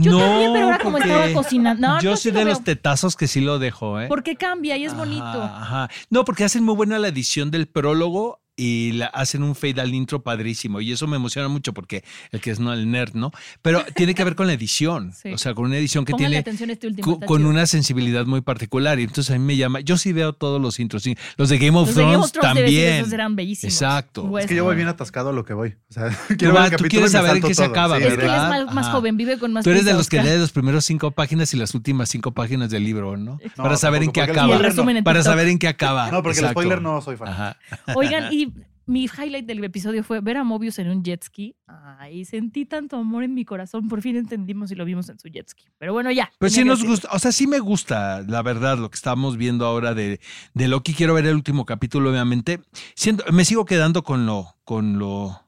Speaker 3: Yo
Speaker 2: no,
Speaker 3: también, pero ahora como estaba cocinando. No,
Speaker 2: yo
Speaker 3: no,
Speaker 2: soy
Speaker 3: lo
Speaker 2: de los tetazos que sí lo dejo, ¿eh?
Speaker 3: Porque cambia y es
Speaker 2: Ajá,
Speaker 3: bonito.
Speaker 2: Ajá. No, porque hacen muy buena la edición del prólogo y la, hacen un fade al intro padrísimo. Y eso me emociona mucho porque el que es no el nerd, ¿no? Pero tiene que ver con la edición.
Speaker 3: Sí.
Speaker 2: O sea, con una edición que
Speaker 3: Pónganle
Speaker 2: tiene
Speaker 3: atención a este último.
Speaker 2: con una sensibilidad muy particular. Y entonces a mí me llama. Yo sí veo todos los intros. sí. Los de Game of
Speaker 3: Los de
Speaker 2: Thrones
Speaker 3: Game of Thrones
Speaker 2: también.
Speaker 3: esos eran bellísimos.
Speaker 2: Exacto.
Speaker 6: Es que yo voy bien atascado a lo que voy. O sea,
Speaker 2: Tú,
Speaker 6: quiero ver el
Speaker 2: tú quieres saber en qué se acaba,
Speaker 6: Sí,
Speaker 3: Es que él es
Speaker 2: ¿verdad?
Speaker 3: más, joven, vive con más
Speaker 2: Tú eres de los que lee los primeros cinco páginas y las últimas cinco páginas del libro, ¿no?
Speaker 6: No,
Speaker 2: Para saber en qué acaba. Para saber en qué acaba.
Speaker 6: No, porque el spoiler no soy fan.
Speaker 3: Oigan, y mi highlight del episodio fue ver a Mobius en un jet ski. Ay, sentí tanto amor en mi corazón. Por fin entendimos y lo vimos en su jet ski. Pero bueno, ya.
Speaker 2: Pues sí nos gusta, o sea, sí me gusta, la verdad, lo que estamos viendo ahora de, de Loki. Quiero ver el último capítulo, obviamente. Siento, me sigo quedando con lo, con lo,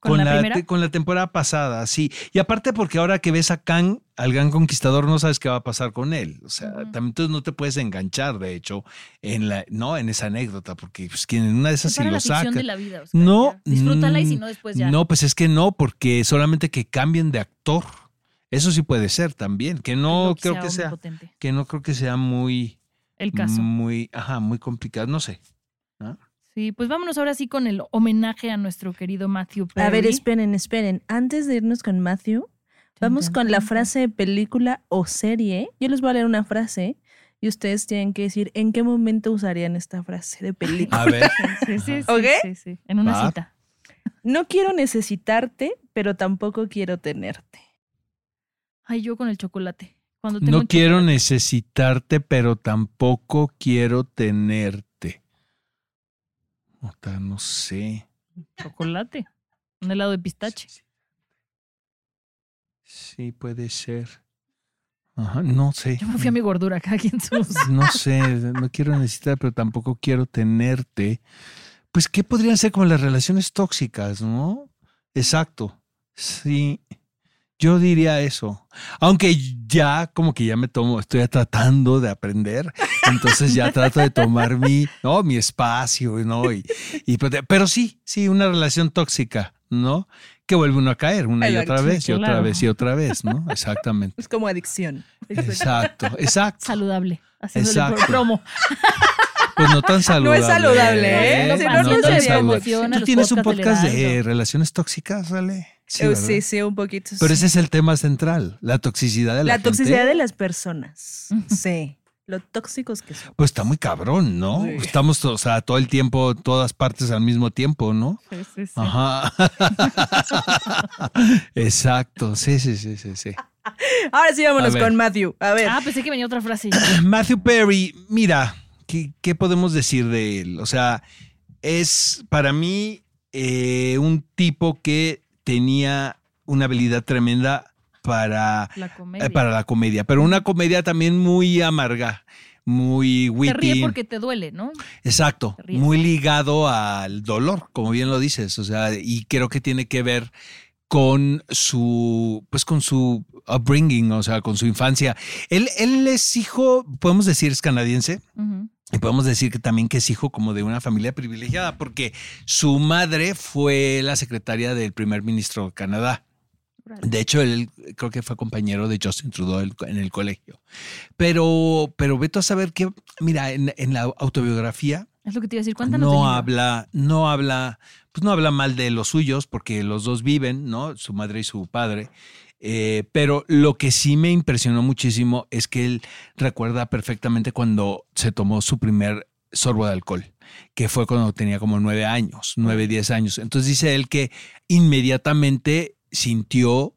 Speaker 3: ¿Con la primera?
Speaker 2: te- con la temporada pasada, sí. Y aparte porque ahora que ves a Kang, al gran conquistador, no sabes qué va a pasar con él. O sea,
Speaker 3: Ujú.
Speaker 2: también entonces no te puedes enganchar, de hecho, en la, no, en esa anécdota, porque pues, quien en una de esas
Speaker 3: Es
Speaker 2: sí lo
Speaker 3: la
Speaker 2: saca.
Speaker 3: de la vida, Oscar,
Speaker 2: No,
Speaker 3: ya. Disfrútala y si
Speaker 2: mm,
Speaker 3: no, después ya.
Speaker 2: No, pues es que no, porque solamente que cambien de actor. Eso sí puede ser también, que no
Speaker 3: Loki
Speaker 2: creo
Speaker 3: sea
Speaker 2: que sea, que no creo que sea muy,
Speaker 3: El caso.
Speaker 2: muy, ajá, muy complicado, no sé.
Speaker 3: Sí, pues vámonos ahora sí con el homenaje a nuestro querido Matthew Perry.
Speaker 5: A ver, esperen, esperen. Antes de irnos con Matthew, vamos con la frase de película o serie. Yo les voy a leer una frase y ustedes tienen que decir en qué momento usarían esta frase de película.
Speaker 2: A ver,
Speaker 3: Sí, sí, sí,
Speaker 5: ¿Ok?
Speaker 3: sí, sí, En una
Speaker 2: Va.
Speaker 3: cita.
Speaker 5: No quiero necesitarte, pero tampoco quiero tenerte.
Speaker 3: Ay, yo con el chocolate. Cuando tengo
Speaker 2: no quiero
Speaker 3: chocolate.
Speaker 2: necesitarte, pero tampoco quiero tenerte. Ota, no sé.
Speaker 3: chocolate. Un helado de pistache.
Speaker 2: Sí, puede ser. Ajá, no sé.
Speaker 3: Yo me fui a mi gordura, cada quien sus.
Speaker 2: No sé, no quiero necesitar, pero tampoco quiero tenerte. Pues, ¿qué podrían ser como las relaciones tóxicas, no? Exacto. Sí. Yo diría eso. Aunque ya, como que ya me tomo, estoy tratando de aprender. Entonces ya trato de tomar mi, ¿no? Mi espacio, ¿no? Y, y pues, pero sí, sí, una relación tóxica, ¿no? Que vuelve uno a caer una y otra vez, y otra vez, y otra vez, ¿no? Exactamente.
Speaker 5: Es como adicción.
Speaker 2: Exacto, exacto.
Speaker 3: Saludable. Haciendo
Speaker 2: Exacto.
Speaker 3: promo.
Speaker 2: Pues no tan saludable.
Speaker 5: saludable, ¿eh?
Speaker 3: No,
Speaker 5: Si
Speaker 3: no,
Speaker 5: no,
Speaker 3: no
Speaker 5: no
Speaker 3: a
Speaker 2: ¿Tú tienes un podcast de relaciones tóxicas, Ale?
Speaker 5: Sí,
Speaker 2: ¿verdad?
Speaker 5: sí, sí, un poquito.
Speaker 2: Pero
Speaker 5: sí.
Speaker 2: ese es el tema central, la toxicidad de la,
Speaker 5: la toxicidad
Speaker 2: gente.
Speaker 5: de las personas. Sí. Lo tóxicos que son.
Speaker 2: Pues está muy cabrón, ¿no?
Speaker 5: Sí.
Speaker 2: Estamos, o sea, todo el tiempo, todas partes al mismo tiempo, ¿no?
Speaker 3: Sí, sí, sí.
Speaker 2: Ajá. Exacto, sí, sí, sí, sí, sí.
Speaker 5: Ahora sí, vámonos con Matthew. A ver.
Speaker 3: Ah, pensé que venía otra frase.
Speaker 2: Matthew Perry, mira, ¿qué, qué podemos decir de él? O sea, es para mí eh, un tipo que tenía una habilidad tremenda para,
Speaker 3: La comedia.
Speaker 2: eh, para la comedia, pero una comedia también muy amarga, muy
Speaker 3: Te
Speaker 2: witty.
Speaker 3: ríe porque te duele, ¿no?
Speaker 2: Exacto,
Speaker 3: Te
Speaker 2: muy ligado al dolor, como bien lo dices, o sea, y creo que tiene que ver con su, pues con su upbringing, o sea, con su infancia. Él, él es hijo, podemos decir, es canadiense. Y podemos decir que también que es hijo como de una familia privilegiada, porque su madre fue la secretaria del primer ministro de Canadá. De hecho, él creo que fue compañero de Justin Trudeau en el colegio. Pero, pero vete a saber que, mira, en, en la autobiografía
Speaker 3: Es lo que te iba a decir. Cuéntanos
Speaker 2: no habla, no habla, pues no habla mal de los suyos, porque los dos viven, ¿no? Su madre y su padre. Eh, pero lo que sí me impresionó muchísimo es que él recuerda perfectamente cuando se tomó su primer sorbo de alcohol, que fue cuando tenía como nueve años, nueve, diez años. Entonces dice él que inmediatamente sintió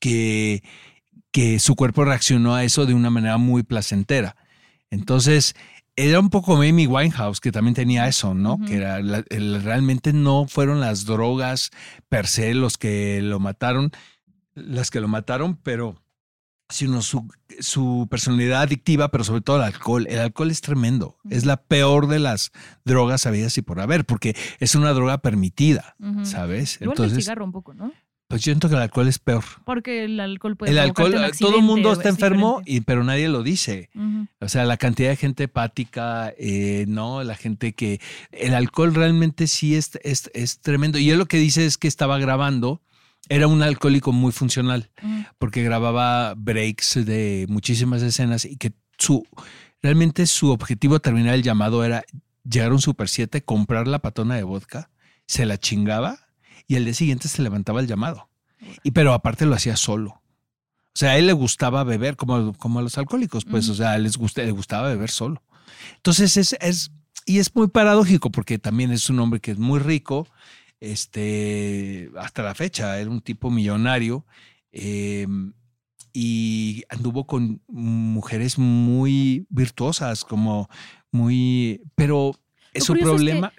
Speaker 2: que, que su cuerpo reaccionó a eso de una manera muy placentera. Entonces, era un poco Amy Winehouse, que también tenía eso, ¿no? Que era la- el- realmente no fueron las drogas per se los que lo mataron, las que lo mataron, pero sino su, su personalidad adictiva, pero sobre todo el alcohol. El alcohol es tremendo. Es la peor de las drogas habidas y por haber, porque es una droga permitida. ¿sabes?
Speaker 3: Igual que el
Speaker 2: Entonces,
Speaker 3: cigarro un poco, ¿no?
Speaker 2: pues yo siento que el alcohol es peor.
Speaker 3: Porque el alcohol puede
Speaker 2: El alcohol,
Speaker 3: un
Speaker 2: todo el mundo está
Speaker 3: es
Speaker 2: enfermo, y, pero nadie lo dice. O sea, la cantidad de gente hepática, eh, ¿no? La gente que... El alcohol realmente sí es, es, es tremendo. Y él lo que dice es que estaba grabando era un alcohólico muy funcional
Speaker 3: Mm.
Speaker 2: porque grababa breaks de muchísimas escenas y que su realmente su objetivo terminar el llamado era llegar a un Super 7, comprar la patona de vodka, se la chingaba y el día siguiente se levantaba el llamado. Y pero aparte lo hacía solo. O sea, a él le gustaba beber como, como a los alcohólicos, pues, o sea, les gusta, le gustaba beber solo. Entonces es, es, y es muy paradójico porque también es un hombre que es muy rico, este, hasta la fecha, era un tipo millonario eh, y anduvo con mujeres muy virtuosas, como muy, pero su
Speaker 3: es que-
Speaker 2: problema,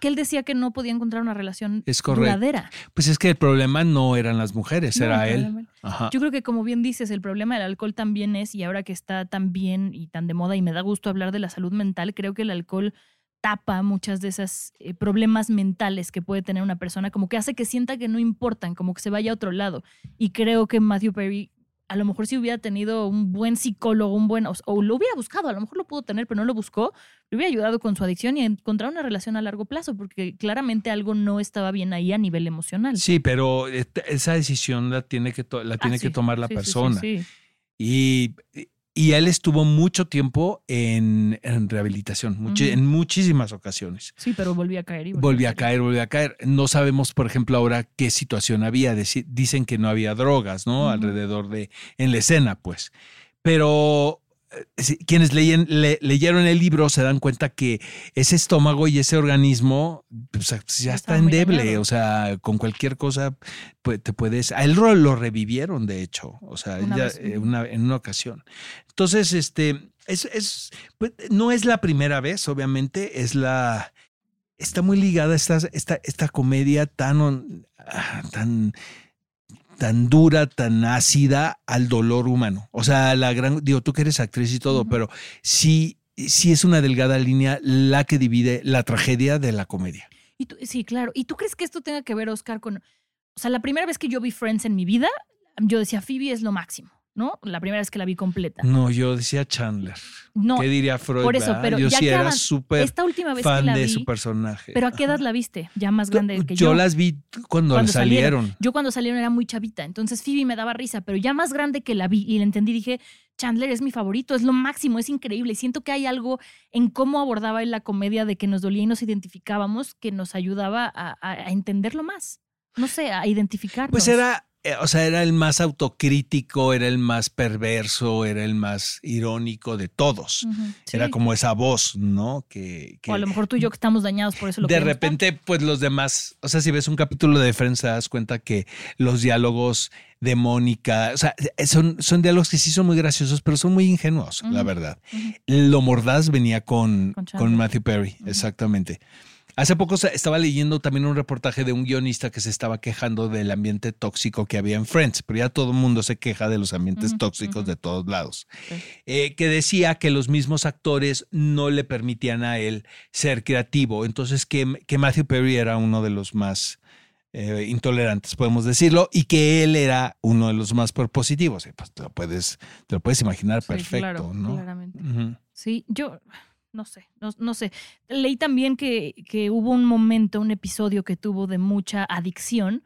Speaker 3: que, él decía que no podía encontrar una relación
Speaker 2: Es
Speaker 3: duradera.
Speaker 2: pues es que el problema no eran las mujeres,
Speaker 3: No,
Speaker 2: era él. Ajá.
Speaker 3: Yo creo que como bien dices, el problema del alcohol también es, y ahora que está tan bien y tan de moda y me da gusto hablar de la salud mental, creo que el alcohol tapa muchas de esas eh, problemas mentales que puede tener una persona, como que hace que sienta que no importan, como que se vaya a otro lado. Y creo que Matthew Perry, a lo mejor si hubiera tenido un buen psicólogo, un buen, o, o lo hubiera buscado, a lo mejor lo pudo tener, pero no lo buscó, le hubiera ayudado con su adicción y a encontrar una relación a largo plazo, porque claramente algo no estaba bien ahí a nivel emocional.
Speaker 2: Sí, pero esa decisión la tiene que, to- la
Speaker 3: Ah,
Speaker 2: tiene que
Speaker 3: sí.
Speaker 2: tomar la
Speaker 3: sí,
Speaker 2: persona.
Speaker 3: sí.
Speaker 2: Y, y él estuvo mucho tiempo en, en rehabilitación, en muchísimas ocasiones.
Speaker 3: Sí, pero volví a caer y
Speaker 2: Volví a caer, volví a caer. No sabemos, por ejemplo, ahora qué situación había. Dicen que no había drogas, ¿no? Alrededor de, en la escena, pues. Pero quienes leyen- le- leyeron el libro se dan cuenta que ese estómago y ese organismo pues, ya está endeble.
Speaker 3: dañado.
Speaker 2: O sea, con cualquier cosa pues, te puedes. A él lo, lo revivieron, de hecho. O sea,
Speaker 3: Una
Speaker 2: ya,
Speaker 3: vez,
Speaker 2: eh, una- en una ocasión. Entonces, este, es, es, pues, no es la primera vez, obviamente, es la, está muy ligada esta, esta, esta comedia tan, ah, tan, tan dura, tan ácida al dolor humano. O sea, la gran, digo, tú que eres actriz y todo, pero sí, sí es una delgada línea la que divide la tragedia de la comedia.
Speaker 3: Y tú- sí, claro. ¿Y tú crees que esto tenga que ver, Oscar, con... O sea, la primera vez que yo vi Friends en mi vida, yo decía, Phoebe es lo máximo, ¿no? La primera vez que la vi completa.
Speaker 2: No, yo decía Chandler.
Speaker 3: No,
Speaker 2: ¿Qué diría Freud?
Speaker 3: por eso,
Speaker 2: verdad?
Speaker 3: pero
Speaker 2: yo
Speaker 3: ya
Speaker 2: sí era súper
Speaker 3: esta última vez que
Speaker 2: fan
Speaker 3: la
Speaker 2: de
Speaker 3: vi,
Speaker 2: su personaje.
Speaker 3: ¿Pero a qué edad la viste? Ya más grande que
Speaker 2: yo,
Speaker 3: yo.
Speaker 2: las vi cuando,
Speaker 3: Cuando
Speaker 2: salieron.
Speaker 3: Yo cuando salieron era muy chavita, entonces Phoebe me daba risa, pero ya más grande que la vi y la entendí, dije, Chandler es mi favorito, es lo máximo, es increíble. Y siento que hay algo en cómo abordaba él la comedia de que nos dolía y nos identificábamos que nos ayudaba a, a- entenderlo más. No sé, a identificarnos.
Speaker 2: Pues era, o sea, era el más autocrítico, era el más perverso, era el más irónico de todos. Era
Speaker 3: sí.
Speaker 2: como esa voz, ¿no? Que, que
Speaker 3: O a lo mejor tú y yo que estamos dañados por eso lo
Speaker 2: de repente, pues los demás, o sea, si ves un capítulo de Friends, te das cuenta que los diálogos de Mónica, o sea, eh, son, son diálogos que sí son muy graciosos, pero son muy ingenuos, la verdad. Lo mordaz venía con,
Speaker 3: Con.
Speaker 2: Matthew Perry, exactamente. Hace poco estaba leyendo también un reportaje de un guionista que se estaba quejando del ambiente tóxico que había en Friends, pero ya todo el mundo se queja de los ambientes tóxicos de todos lados. Eh, que decía que los mismos actores no le permitían a él ser creativo, entonces que, que Matthew Perry era uno de los más eh, intolerantes, podemos decirlo, y que él era uno de los más propositivos. Pues te lo puedes, te lo puedes imaginar
Speaker 3: Sí,
Speaker 2: perfecto,
Speaker 3: claro,
Speaker 2: ¿no?
Speaker 3: claramente. Sí, yo no sé, no, no sé. Leí también que, que hubo un momento, un episodio que tuvo de mucha adicción,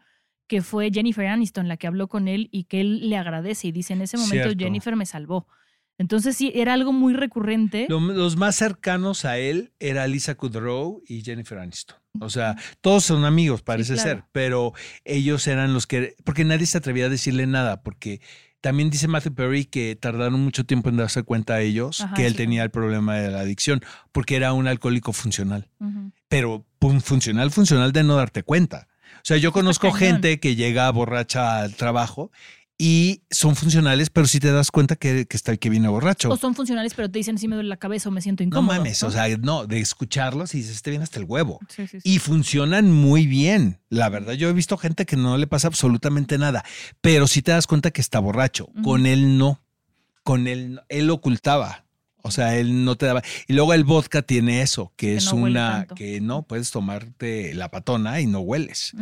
Speaker 3: que fue Jennifer Aniston la que habló con él y que él le agradece y dice, en ese momento
Speaker 2: Cierto.
Speaker 3: Jennifer me salvó. Entonces sí, era algo muy recurrente.
Speaker 2: Lo- los más cercanos a él era Lisa Kudrow y Jennifer Aniston. O sea, todos son amigos, parece
Speaker 3: claro.
Speaker 2: ser, pero ellos eran los que, porque nadie se atrevía a decirle nada, porque también dice Matthew Perry que tardaron mucho tiempo en darse cuenta ellos
Speaker 3: Ajá,
Speaker 2: que él
Speaker 3: sí,
Speaker 2: tenía el problema de la adicción, porque era un alcohólico funcional, pero pum, funcional, funcional de no darte cuenta. O sea, yo conozco gente que llega borracha al trabajo y son funcionales, pero si te das cuenta que, que está el que viene borracho.
Speaker 3: O son funcionales, pero te dicen si me duele la cabeza o me siento
Speaker 2: No
Speaker 3: incómodo.
Speaker 2: mames, o sea, no, de escucharlos y dices, este viene hasta el huevo.
Speaker 3: Sí, sí, sí.
Speaker 2: Y funcionan muy bien. La verdad, yo he visto gente que no le pasa absolutamente nada, pero sí te das cuenta que está borracho. Con él no. Con él, no. él ocultaba. O sea, él no te daba. Y luego el vodka tiene eso, que,
Speaker 3: Que
Speaker 2: es
Speaker 3: no
Speaker 2: una que no puedes tomarte la patona y no hueles.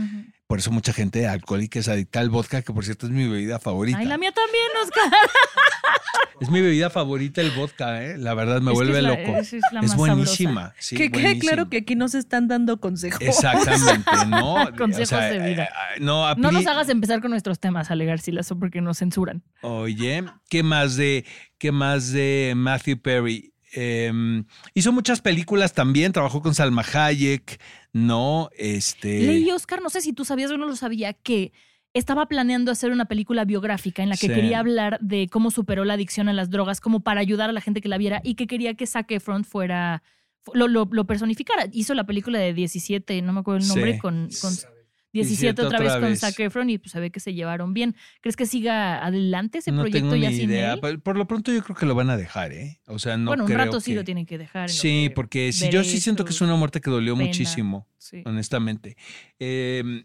Speaker 2: Por eso mucha gente alcohólica es adicta al vodka, que por cierto es mi bebida favorita.
Speaker 3: Ay, la mía también, Oscar.
Speaker 2: Es mi bebida favorita el vodka, ¿eh? La verdad me
Speaker 3: Es
Speaker 2: vuelve
Speaker 3: es la-
Speaker 2: loco.
Speaker 3: es- es la
Speaker 2: es
Speaker 3: más
Speaker 2: buenísima. Sí,
Speaker 5: que quede claro que aquí nos están dando consejos.
Speaker 2: Exactamente, ¿no?
Speaker 3: Consejos de vida.
Speaker 2: eh, eh, no,
Speaker 3: No nos hagas empezar con nuestros temas, Ale Garcilaso, porque nos censuran.
Speaker 2: Oye, ¿qué más de, qué más de Matthew Perry? Em, hizo muchas películas también, trabajó con Salma Hayek, ¿no? Este.
Speaker 3: Leí, Oscar, no sé si tú sabías o no lo sabía, que estaba planeando hacer una película biográfica en la que
Speaker 2: Sí.
Speaker 3: quería hablar de cómo superó la adicción a las drogas, como para ayudar a la gente que la viera y que quería que Zac Efron fuera, fu- lo, lo, lo personificara. Hizo la película de 17, no me acuerdo el nombre,
Speaker 2: Sí.
Speaker 3: con, con 17
Speaker 2: 17
Speaker 3: otra vez
Speaker 2: otra
Speaker 3: con. Zac Efron y pues se ve que se llevaron bien. ¿Crees que siga adelante ese
Speaker 2: no
Speaker 3: proyecto
Speaker 2: tengo
Speaker 3: ya
Speaker 2: ni
Speaker 3: sin
Speaker 2: idea.
Speaker 3: él?
Speaker 2: Por, lo pronto yo creo que lo van a dejar, ¿eh? O sea, no
Speaker 3: bueno, un
Speaker 2: creo
Speaker 3: rato sí lo tienen que dejar.
Speaker 2: Sí,
Speaker 3: que
Speaker 2: porque si yo sí siento que es una muerte que dolió
Speaker 3: pena.
Speaker 2: muchísimo,
Speaker 3: Sí.
Speaker 2: honestamente. Eh,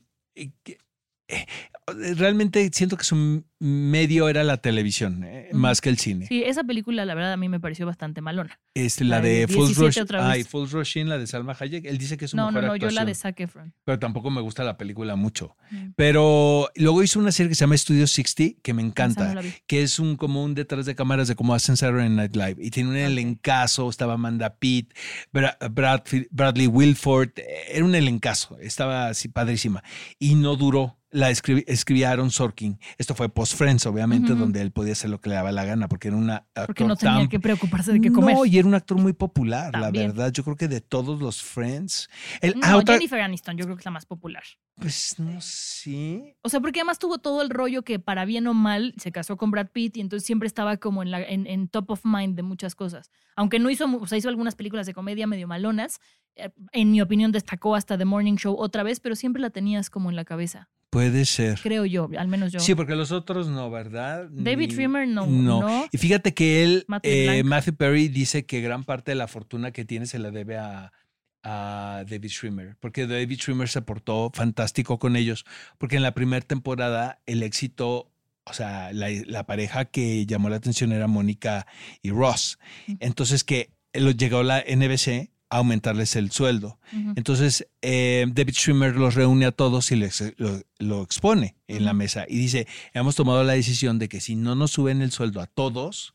Speaker 2: realmente siento que su medio era la televisión, eh, más que el cine.
Speaker 3: Sí, esa película la verdad a mí me pareció bastante malona.
Speaker 2: Este, la,
Speaker 3: La
Speaker 2: de
Speaker 3: de
Speaker 2: Fools
Speaker 3: 17
Speaker 2: Rush,
Speaker 3: otra vez.
Speaker 2: ay, Fools Rush In, la de Salma Hayek, él dice que es su
Speaker 3: No, no,
Speaker 2: mejor
Speaker 3: no, yo la de Zac Efron.
Speaker 2: Pero tampoco me gusta la película mucho. Pero luego hizo una serie que se llama Studio 60, que me encanta,
Speaker 3: no
Speaker 2: que es un como un detrás de cámaras de cómo hacen Saturday Night Live. Y tiene un elencazo, estaba Amanda Pitt, Bra- Brad- Bradley Wilford, eh, era un elencazo, estaba así padrísima. Y no duró. La escribía Aaron Sorkin. Esto fue post-Friends, obviamente,
Speaker 3: Ujú.
Speaker 2: donde él podía hacer lo que le daba la gana, porque era una
Speaker 3: Porque no tenía
Speaker 2: tan
Speaker 3: que preocuparse de qué comer.
Speaker 2: no, y era un actor muy popular,
Speaker 3: También.
Speaker 2: la verdad. Yo creo que de todos los Friends. El,
Speaker 3: No,
Speaker 2: ah, otra-
Speaker 3: Jennifer Aniston, yo creo que es la más popular.
Speaker 2: Pues no sé.
Speaker 3: O sea, porque además tuvo todo el rollo que para bien o mal se casó con Brad Pitt y entonces siempre estaba como en, la, en, en top of mind de muchas cosas. Aunque no hizo, o sea, hizo algunas películas de comedia medio malonas, eh, en mi opinión destacó hasta The Morning Show otra vez, pero siempre la tenías como en la cabeza,
Speaker 2: Puede ser.
Speaker 3: creo yo, al menos yo.
Speaker 2: Sí, porque los otros no, ¿verdad?
Speaker 3: David Schwimmer no,
Speaker 2: No.
Speaker 3: no.
Speaker 2: Y fíjate que él,
Speaker 3: Matthew
Speaker 2: eh. Matthew Perry, dice que gran parte de la fortuna que tiene se la debe a, a David Schwimmer, porque David Schwimmer se portó fantástico con ellos, porque en la primera temporada el éxito, o sea, la, la pareja que llamó la atención era Mónica y Ross. Entonces que llegó la NBC aumentarles el sueldo. Entonces, eh, David Schwimmer los reúne a todos y les, lo, lo expone en la mesa y dice, hemos tomado la decisión de que si no nos suben el sueldo a todos,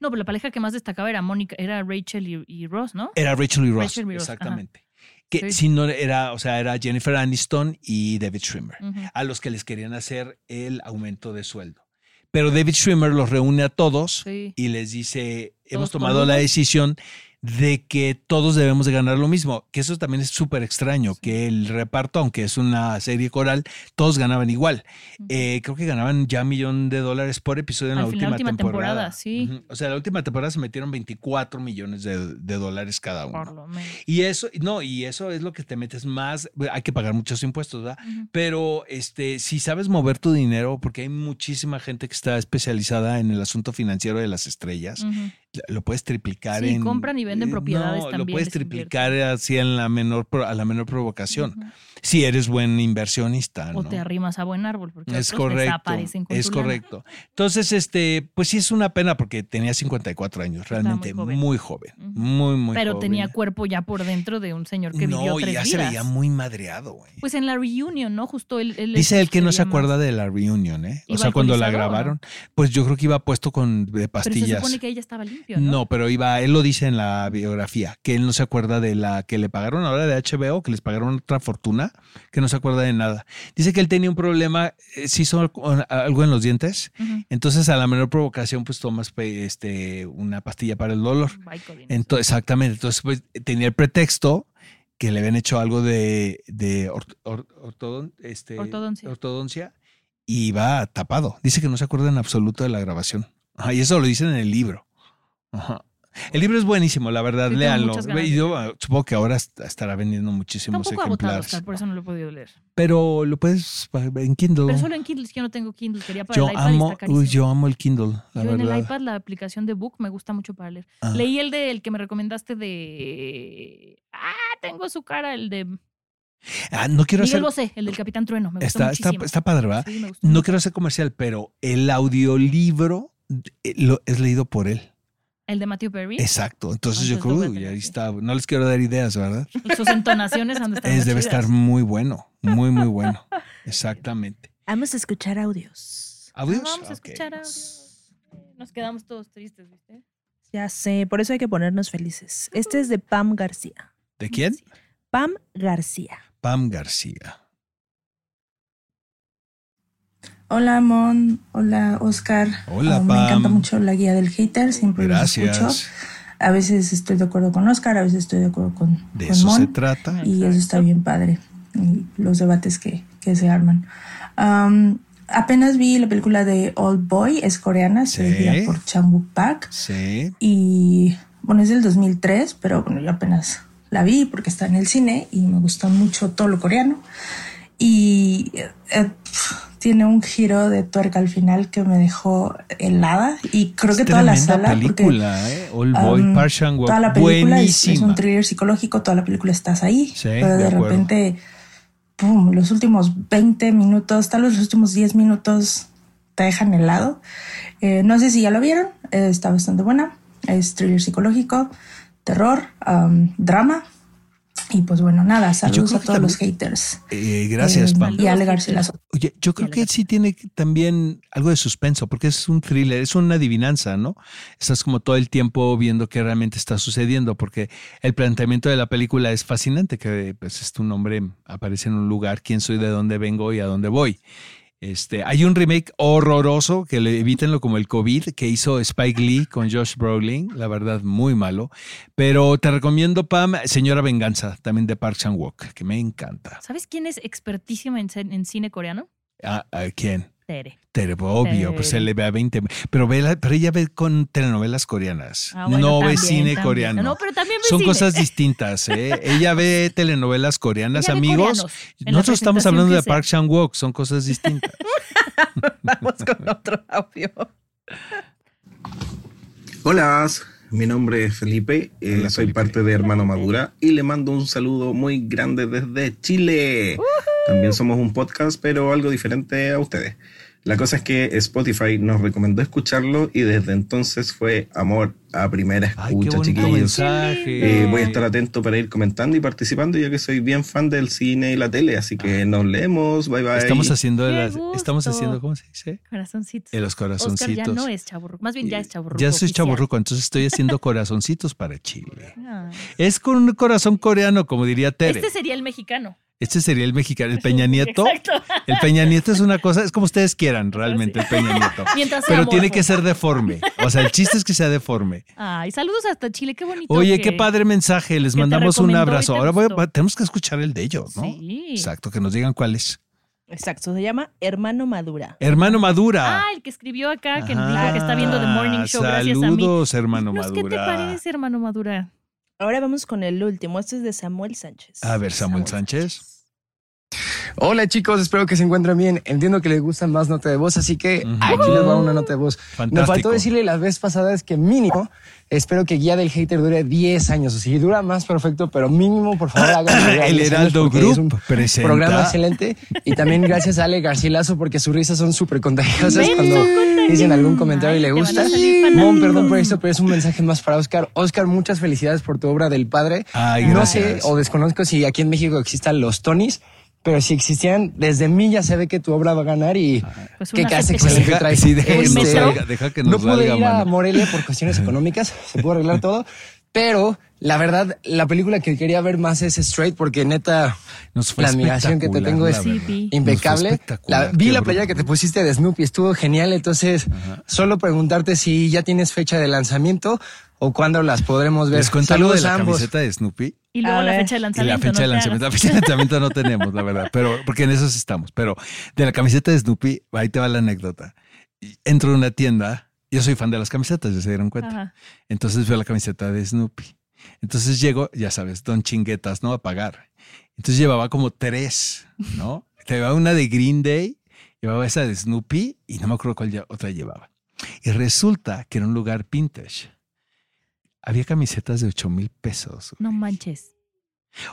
Speaker 3: No, pero la pareja que más destacaba era Mónica, era Rachel y, y Ross, ¿no?
Speaker 2: era Rachel y Ross,
Speaker 3: Rachel y Ross, ajá.
Speaker 2: exactamente. Que
Speaker 3: Sí.
Speaker 2: si no era, o sea, era Jennifer Aniston y David Schwimmer, a los que les querían hacer el aumento de sueldo. Pero David Schwimmer los reúne a todos
Speaker 3: Sí.
Speaker 2: y les dice, hemos
Speaker 3: ¿Todos
Speaker 2: tomado la decisión de que todos debemos de ganar lo mismo, que eso también es súper extraño, que el reparto, aunque es una serie coral, todos ganaban igual. Eh, creo que ganaban ya un millón de dólares por episodio en la
Speaker 3: final,
Speaker 2: última,
Speaker 3: última
Speaker 2: temporada.
Speaker 3: temporada, sí.
Speaker 2: O sea, la última temporada se metieron 24 millones de, de dólares cada uno.
Speaker 3: Por lo menos.
Speaker 2: Y eso, no, y eso es lo que te metes más, hay que pagar muchos impuestos, ¿verdad? Pero este, si sabes mover tu dinero, porque hay muchísima gente que está especializada en el asunto financiero de las estrellas. Lo puedes triplicar
Speaker 3: Sí,
Speaker 2: en.
Speaker 3: compran y venden
Speaker 2: eh,
Speaker 3: propiedades
Speaker 2: no, Lo
Speaker 3: también,
Speaker 2: puedes triplicar así en la menor, a la menor provocación. Si eres buen inversionista.
Speaker 3: O
Speaker 2: ¿no?
Speaker 3: te arrimas a buen árbol, porque
Speaker 2: Es correcto.
Speaker 3: desaparecen con
Speaker 2: Es
Speaker 3: lana.
Speaker 2: correcto. Entonces, este, pues sí es una pena porque tenía 54 años, realmente
Speaker 3: muy
Speaker 2: muy
Speaker 3: joven. Ujú.
Speaker 2: Muy, muy
Speaker 3: Pero
Speaker 2: joven.
Speaker 3: tenía cuerpo ya por dentro de un señor que vivió
Speaker 2: no, y
Speaker 3: tres
Speaker 2: ya
Speaker 3: vidas.
Speaker 2: se veía muy madreado, güey.
Speaker 3: Pues en la reunion, ¿no? Justo él. él
Speaker 2: Dice él que no se acuerda de la reunión, ¿eh? O
Speaker 3: ¿Iba
Speaker 2: sea, cuando la grabaron, pues yo creo que iba puesto con de
Speaker 3: Pero se
Speaker 2: pastillas.
Speaker 3: supone que ella estaba limpio, ¿no?
Speaker 2: No, pero iba, él lo dice en la biografía, que él no se acuerda de la que le pagaron ahora de HBO, que les pagaron otra fortuna, que no se acuerda de nada. Dice que él tenía un problema, eh, se hizo algo- en los dientes, entonces a la menor provocación pues tomas este, una pastilla para el dolor. Exactamente, entonces pues tenía el pretexto que le habían hecho algo de, de or- or- ortodon- este,
Speaker 3: Ortodoncia.
Speaker 2: ortodoncia y iba tapado. Dice que no se acuerda en absoluto de la grabación. Ajá, y eso lo dicen en el libro. Ajá. El libro es buenísimo, la verdad,
Speaker 3: Sí,
Speaker 2: léanlo. Y yo supongo que ahora est- estará vendiendo muchísimos
Speaker 3: poco agotado,
Speaker 2: ejemplares.
Speaker 3: Oscar, por eso no lo he podido leer.
Speaker 2: Pero lo puedes pa- en Kindle.
Speaker 3: Pero solo en Kindle, es que yo no tengo Kindle. Quería para
Speaker 2: yo
Speaker 3: el iPad y
Speaker 2: amo,
Speaker 3: está
Speaker 2: uy, yo amo el Kindle, la
Speaker 3: Yo en
Speaker 2: verdad.
Speaker 3: el iPad la aplicación de Book me gusta mucho para leer.
Speaker 2: Ah.
Speaker 3: Leí el de el que me recomendaste de. Ah, tengo su cara, el de
Speaker 2: Ah, no quiero
Speaker 3: Miguel
Speaker 2: hacer.
Speaker 3: Bosé, el del Capitán Trueno. Me gustó
Speaker 2: Está, está, padre, ¿verdad?
Speaker 3: Sí, me gustó
Speaker 2: No
Speaker 3: mucho.
Speaker 2: quiero hacer comercial, pero el audiolibro eh, es leído por él.
Speaker 3: El de Matthew Perry.
Speaker 2: Exacto. Entonces yo
Speaker 3: Entonces
Speaker 2: creo, uy, ahí está. No les quiero dar ideas, ¿verdad?
Speaker 3: Sus entonaciones han de estar
Speaker 2: Es, debe
Speaker 3: chidas.
Speaker 2: estar muy bueno, Muy, muy bueno. Exactamente.
Speaker 5: Vamos a escuchar audios.
Speaker 2: ¿Audios?
Speaker 3: Vamos a
Speaker 2: Ok.
Speaker 3: escuchar audios. Nos quedamos todos tristes, ¿viste?
Speaker 5: Ya sé, por eso hay que ponernos felices. Este es de Pam García.
Speaker 2: ¿De quién?
Speaker 5: Pam García.
Speaker 2: Pam García.
Speaker 8: Hola Mon, hola Oscar.
Speaker 2: Hola,
Speaker 8: Ah, Me
Speaker 2: Pam.
Speaker 8: encanta mucho la guía del hater, siempre los escucho.
Speaker 2: Gracias.
Speaker 8: A veces estoy de acuerdo con Oscar, a veces estoy de acuerdo con,
Speaker 2: De
Speaker 8: con
Speaker 2: eso
Speaker 8: Mon,
Speaker 2: se trata.
Speaker 8: Y eso está bien padre, y los debates que, que se arman. Am, apenas vi la película de Old Boy, es coreana,
Speaker 2: Sí.
Speaker 8: dirigida por Chang Wook Park.
Speaker 2: Sí.
Speaker 8: Y bueno, es del 2003, pero bueno, yo apenas la vi porque está en el cine y me gustó mucho todo lo coreano. Y eh, eh, tiene un giro de tuerca al final que me dejó helada. Y creo
Speaker 2: Es
Speaker 8: que toda la sala.
Speaker 2: película,
Speaker 8: porque,
Speaker 2: ¿eh? Boy,
Speaker 8: um, Toda la película es, un thriller psicológico, toda la película estás ahí.
Speaker 2: Sí,
Speaker 8: pero
Speaker 2: de
Speaker 8: repente, pum, los últimos 20 minutos, tal vez los últimos 10 minutos te dejan helado. Eh, no sé si ya lo vieron, eh, está bastante buena. Es thriller psicológico, terror, um, drama. Y pues bueno, nada, saludos a todos los haters.
Speaker 2: Eh, gracias,
Speaker 8: Eh,
Speaker 2: Pam.
Speaker 8: Y Ale Garcilaso.
Speaker 2: Oye, yo creo que sí tiene también algo de suspenso, porque es un thriller, es una adivinanza, ¿no? Estás como todo el tiempo viendo qué realmente está sucediendo, porque el planteamiento de la película es fascinante, que pues es tu nombre, aparece en un lugar, quién soy, de dónde vengo y a dónde voy. Este, hay un remake horroroso, que le evítenlo como el COVID, que hizo Spike Lee con Josh Brolin, la verdad, muy malo. Pero te recomiendo, Pam, Señora Venganza, también de Park Chan-wook, que me encanta.
Speaker 3: ¿Sabes quién es expertísimo en, en cine coreano?
Speaker 2: ¿A, a quién?
Speaker 3: Tere.
Speaker 2: Tere, obvio, pues se
Speaker 3: Tere.
Speaker 2: le ve a 20. Pero, ve la- pero ella ve con telenovelas coreanas.
Speaker 3: Ah, bueno,
Speaker 2: no ve cine
Speaker 3: también.
Speaker 2: coreano.
Speaker 3: No, pero también ve
Speaker 2: Son
Speaker 3: cine.
Speaker 2: cosas distintas, ¿eh? Ella ve telenovelas coreanas,
Speaker 3: Ella
Speaker 2: amigos. Nosotros estamos hablando de
Speaker 3: sea.
Speaker 2: Park Chan-wook, son cosas distintas.
Speaker 5: Vamos con otro audio.
Speaker 9: Hola, mi nombre es Felipe, eh, soy parte de Hermano Madura y le mando un saludo muy grande desde Chile. También somos un podcast, pero algo diferente a ustedes. La cosa es que Spotify nos recomendó escucharlo y desde entonces fue amor a primera escucha, chiquillos.
Speaker 2: mensaje.
Speaker 9: Eh, voy a estar atento para ir comentando y participando, ya que soy bien fan del cine y la tele, así que nos leemos. Bye bye.
Speaker 2: Estamos haciendo,
Speaker 3: Qué
Speaker 2: las- estamos haciendo, ¿cómo se dice?
Speaker 3: Corazoncitos.
Speaker 2: Eh, los
Speaker 3: Oscar
Speaker 2: corazoncitos.
Speaker 3: ya no es chaburruco. Más bien ya es chaburruco.
Speaker 2: Ya soy
Speaker 3: oficial.
Speaker 2: chaborruco, entonces estoy haciendo corazoncitos para Chile.
Speaker 3: Ah.
Speaker 2: Es con un corazón coreano, como diría Tere.
Speaker 3: Este sería el mexicano.
Speaker 2: Este sería el mexicano, el Peña Nieto.
Speaker 3: Exacto.
Speaker 2: El Peña Nieto es una cosa, es como ustedes quieran realmente el Peña Nieto.
Speaker 3: Mientras
Speaker 2: Pero tiene que ser deforme. O sea, el chiste es que sea deforme.
Speaker 3: Ay, saludos hasta Chile, qué bonito.
Speaker 2: Oye,
Speaker 3: que-
Speaker 2: qué padre mensaje. Les mandamos un abrazo. Ahora voy a- tenemos que escuchar el de ellos, ¿no?
Speaker 3: Sí.
Speaker 2: Exacto, que nos digan cuál es.
Speaker 5: Exacto, se llama Hermano Madura.
Speaker 2: Hermano Madura.
Speaker 3: Ah, el que escribió acá, que
Speaker 2: Ajá.
Speaker 3: dijo que está viendo The Morning Show gracias a mí.
Speaker 2: Saludos, hermano
Speaker 3: Dinos, ¿Qué te
Speaker 2: Madura.
Speaker 3: parece, hermano Madura?
Speaker 5: Ahora vamos con el último. Este es de Samuel Sánchez.
Speaker 2: A ver, Samuel Sánchez.
Speaker 10: Hola chicos, espero que se encuentren bien. Entiendo que les gusta más nota de voz, así que aquí les va una nota de voz. Me
Speaker 2: Fantástico.
Speaker 10: faltó decirle las veces pasadas que mínimo espero que Guía del Hater dure 10 años. O si dura más, perfecto, pero mínimo, por favor, hagan
Speaker 2: El Heraldo Group presenta.
Speaker 10: programa excelente. Y también gracias a Ale Garcilaso porque sus risas son súper contagiosas cuando dicen algún comentario y le gusta. Mon, perdón por esto, pero es un mensaje más para Oscar. Oscar, muchas felicidades por tu obra del padre.
Speaker 2: Ay,
Speaker 10: no sé o desconozco si aquí en México existan los Tonys. Pero si existieran, desde mí ya se ve que tu obra va a ganar y
Speaker 3: Pues
Speaker 10: qué
Speaker 3: gente
Speaker 10: excelente
Speaker 2: Deja-
Speaker 10: traes.
Speaker 2: sí, deja que
Speaker 10: Este,
Speaker 2: nos salga, deja que nos
Speaker 10: no pude ir a
Speaker 2: mano.
Speaker 10: Morelia por cuestiones económicas, se pudo arreglar todo. Pero la verdad, la película que quería ver más es Straight porque neta,
Speaker 2: Nos fue
Speaker 10: la admiración que te tengo es impecable. La- vi la playa que te pusiste de Snoopy, estuvo genial. Entonces, solo preguntarte si ya tienes fecha de lanzamiento o cuándo las podremos ver.
Speaker 2: Les cuento algo de
Speaker 10: Saludos
Speaker 2: la
Speaker 10: ambos.
Speaker 2: camiseta de Snoopy.
Speaker 3: Y luego la fecha de
Speaker 2: Y
Speaker 3: lanzamiento.
Speaker 2: la fecha
Speaker 3: ¿no?
Speaker 2: de lanzamiento, la fecha de lanzamiento no tenemos, la verdad, pero porque en esos estamos. Pero de la camiseta de Snoopy, ahí te va la anécdota. Y Entro a una tienda, yo soy fan de las camisetas, ya se dieron cuenta.
Speaker 3: Ajá.
Speaker 2: Entonces veo la camiseta de Snoopy. Entonces llego, ya sabes, don chinguetas, ¿no? A pagar. Entonces llevaba como tres, ¿no? Llevaba una de Green Day, llevaba esa de Snoopy y no me acuerdo cuál otra llevaba. Y resulta que era un lugar vintage. Había camisetas de 8 mil pesos.
Speaker 3: No manches.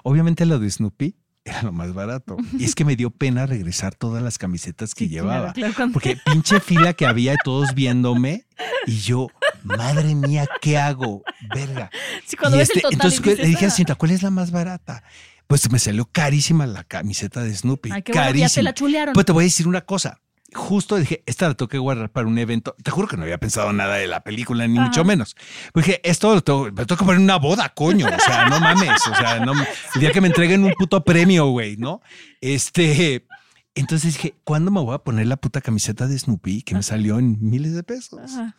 Speaker 2: Obviamente lo de Snoopy era lo más barato. Y es que me dio pena regresar todas las camisetas que
Speaker 3: Sí,
Speaker 2: llevaba.
Speaker 3: claro,
Speaker 2: Porque pinche fila que había todos viéndome y yo, madre mía, ¿qué hago? Verga.
Speaker 3: Sí, cuando
Speaker 2: Y
Speaker 3: ves el
Speaker 2: este,
Speaker 3: total
Speaker 2: entonces
Speaker 3: dices,
Speaker 2: le dije a
Speaker 3: "Ah".
Speaker 2: la señorita, ¿cuál es la más barata? Pues me salió carísima la camiseta de Snoopy.
Speaker 3: Ay, qué bueno
Speaker 2: carísima.
Speaker 3: ya te la chulearon.
Speaker 2: Pues te voy a decir una cosa. Justo dije, esta la tengo que guardar para un evento. Te juro que no había pensado nada de la película, ni
Speaker 3: Ajá.
Speaker 2: mucho menos. Pues dije, esto lo tengo, me tengo que poner en una boda, coño. O sea, no mames. O sea, no, el día que me entreguen un puto premio, güey, ¿no? Este. Entonces dije, ¿cuándo me voy a poner la puta camiseta de Snoopy que me salió en miles de pesos?
Speaker 3: Ajá.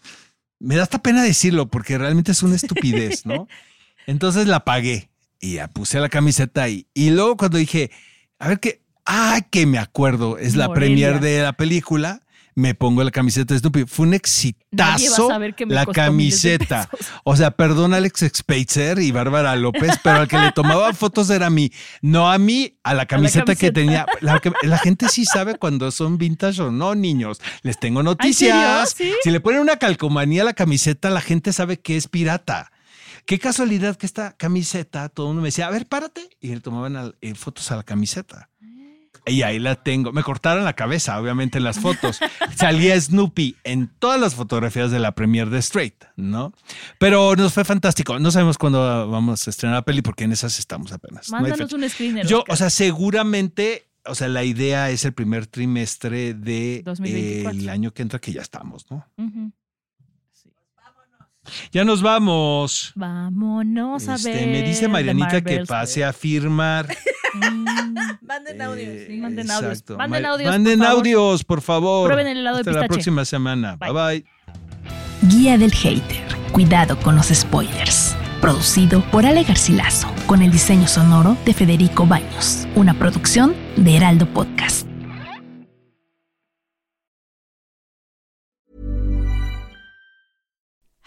Speaker 2: Me da hasta pena decirlo porque realmente es una estupidez, ¿no? Entonces la pagué y ya puse la camiseta ahí. Y luego cuando dije, a ver qué, ah, que me acuerdo, es la premier de la película, me pongo la camiseta de Snoopy. Fue un exitazo la camiseta. O sea, perdón Alex Spitzer y Bárbara López, pero al que le tomaba fotos era a mí, no a mí, a la camiseta, que
Speaker 3: camiseta.
Speaker 2: tenía. La, gente sí sabe cuando son vintage o no, niños. Les tengo noticias. Si le ponen una calcomanía a la camiseta, la gente sabe que es pirata. Qué casualidad que esta camiseta, todo el mundo me decía, a ver, párate. Y le tomaban eh, fotos a la camiseta. Y ahí la tengo. Me cortaron la cabeza, obviamente, en las fotos. Salía Snoopy en todas las fotografías de la premiere de Straight, ¿no? Pero nos fue fantástico. No sabemos cuándo vamos a estrenar la peli porque en esas estamos apenas.
Speaker 3: Mándanos un screener.
Speaker 2: Yo,
Speaker 3: Oscar.
Speaker 2: o sea, seguramente, o sea, la idea es el primer trimestre de
Speaker 3: 2024.
Speaker 2: el año que entra, que ya estamos, ¿no?
Speaker 3: Ujú.
Speaker 2: Ya nos vamos.
Speaker 3: Vámonos a
Speaker 2: Este,
Speaker 3: ver.
Speaker 2: me dice Marianita que pase a firmar.
Speaker 5: Manden audios.
Speaker 3: Sí, manden audios.
Speaker 2: Exacto.
Speaker 3: Manden
Speaker 2: Ma-
Speaker 3: audios.
Speaker 2: Manden
Speaker 3: por favor.
Speaker 2: audios, por favor.
Speaker 3: Prueben el helado de
Speaker 2: Hasta la
Speaker 3: pistache.
Speaker 2: próxima semana. Bye bye.
Speaker 4: Guía del Hater. Cuidado con los spoilers. Producido por Ale Garcilaso, con el diseño sonoro de Federico Baños. Una producción de Heraldo Podcast.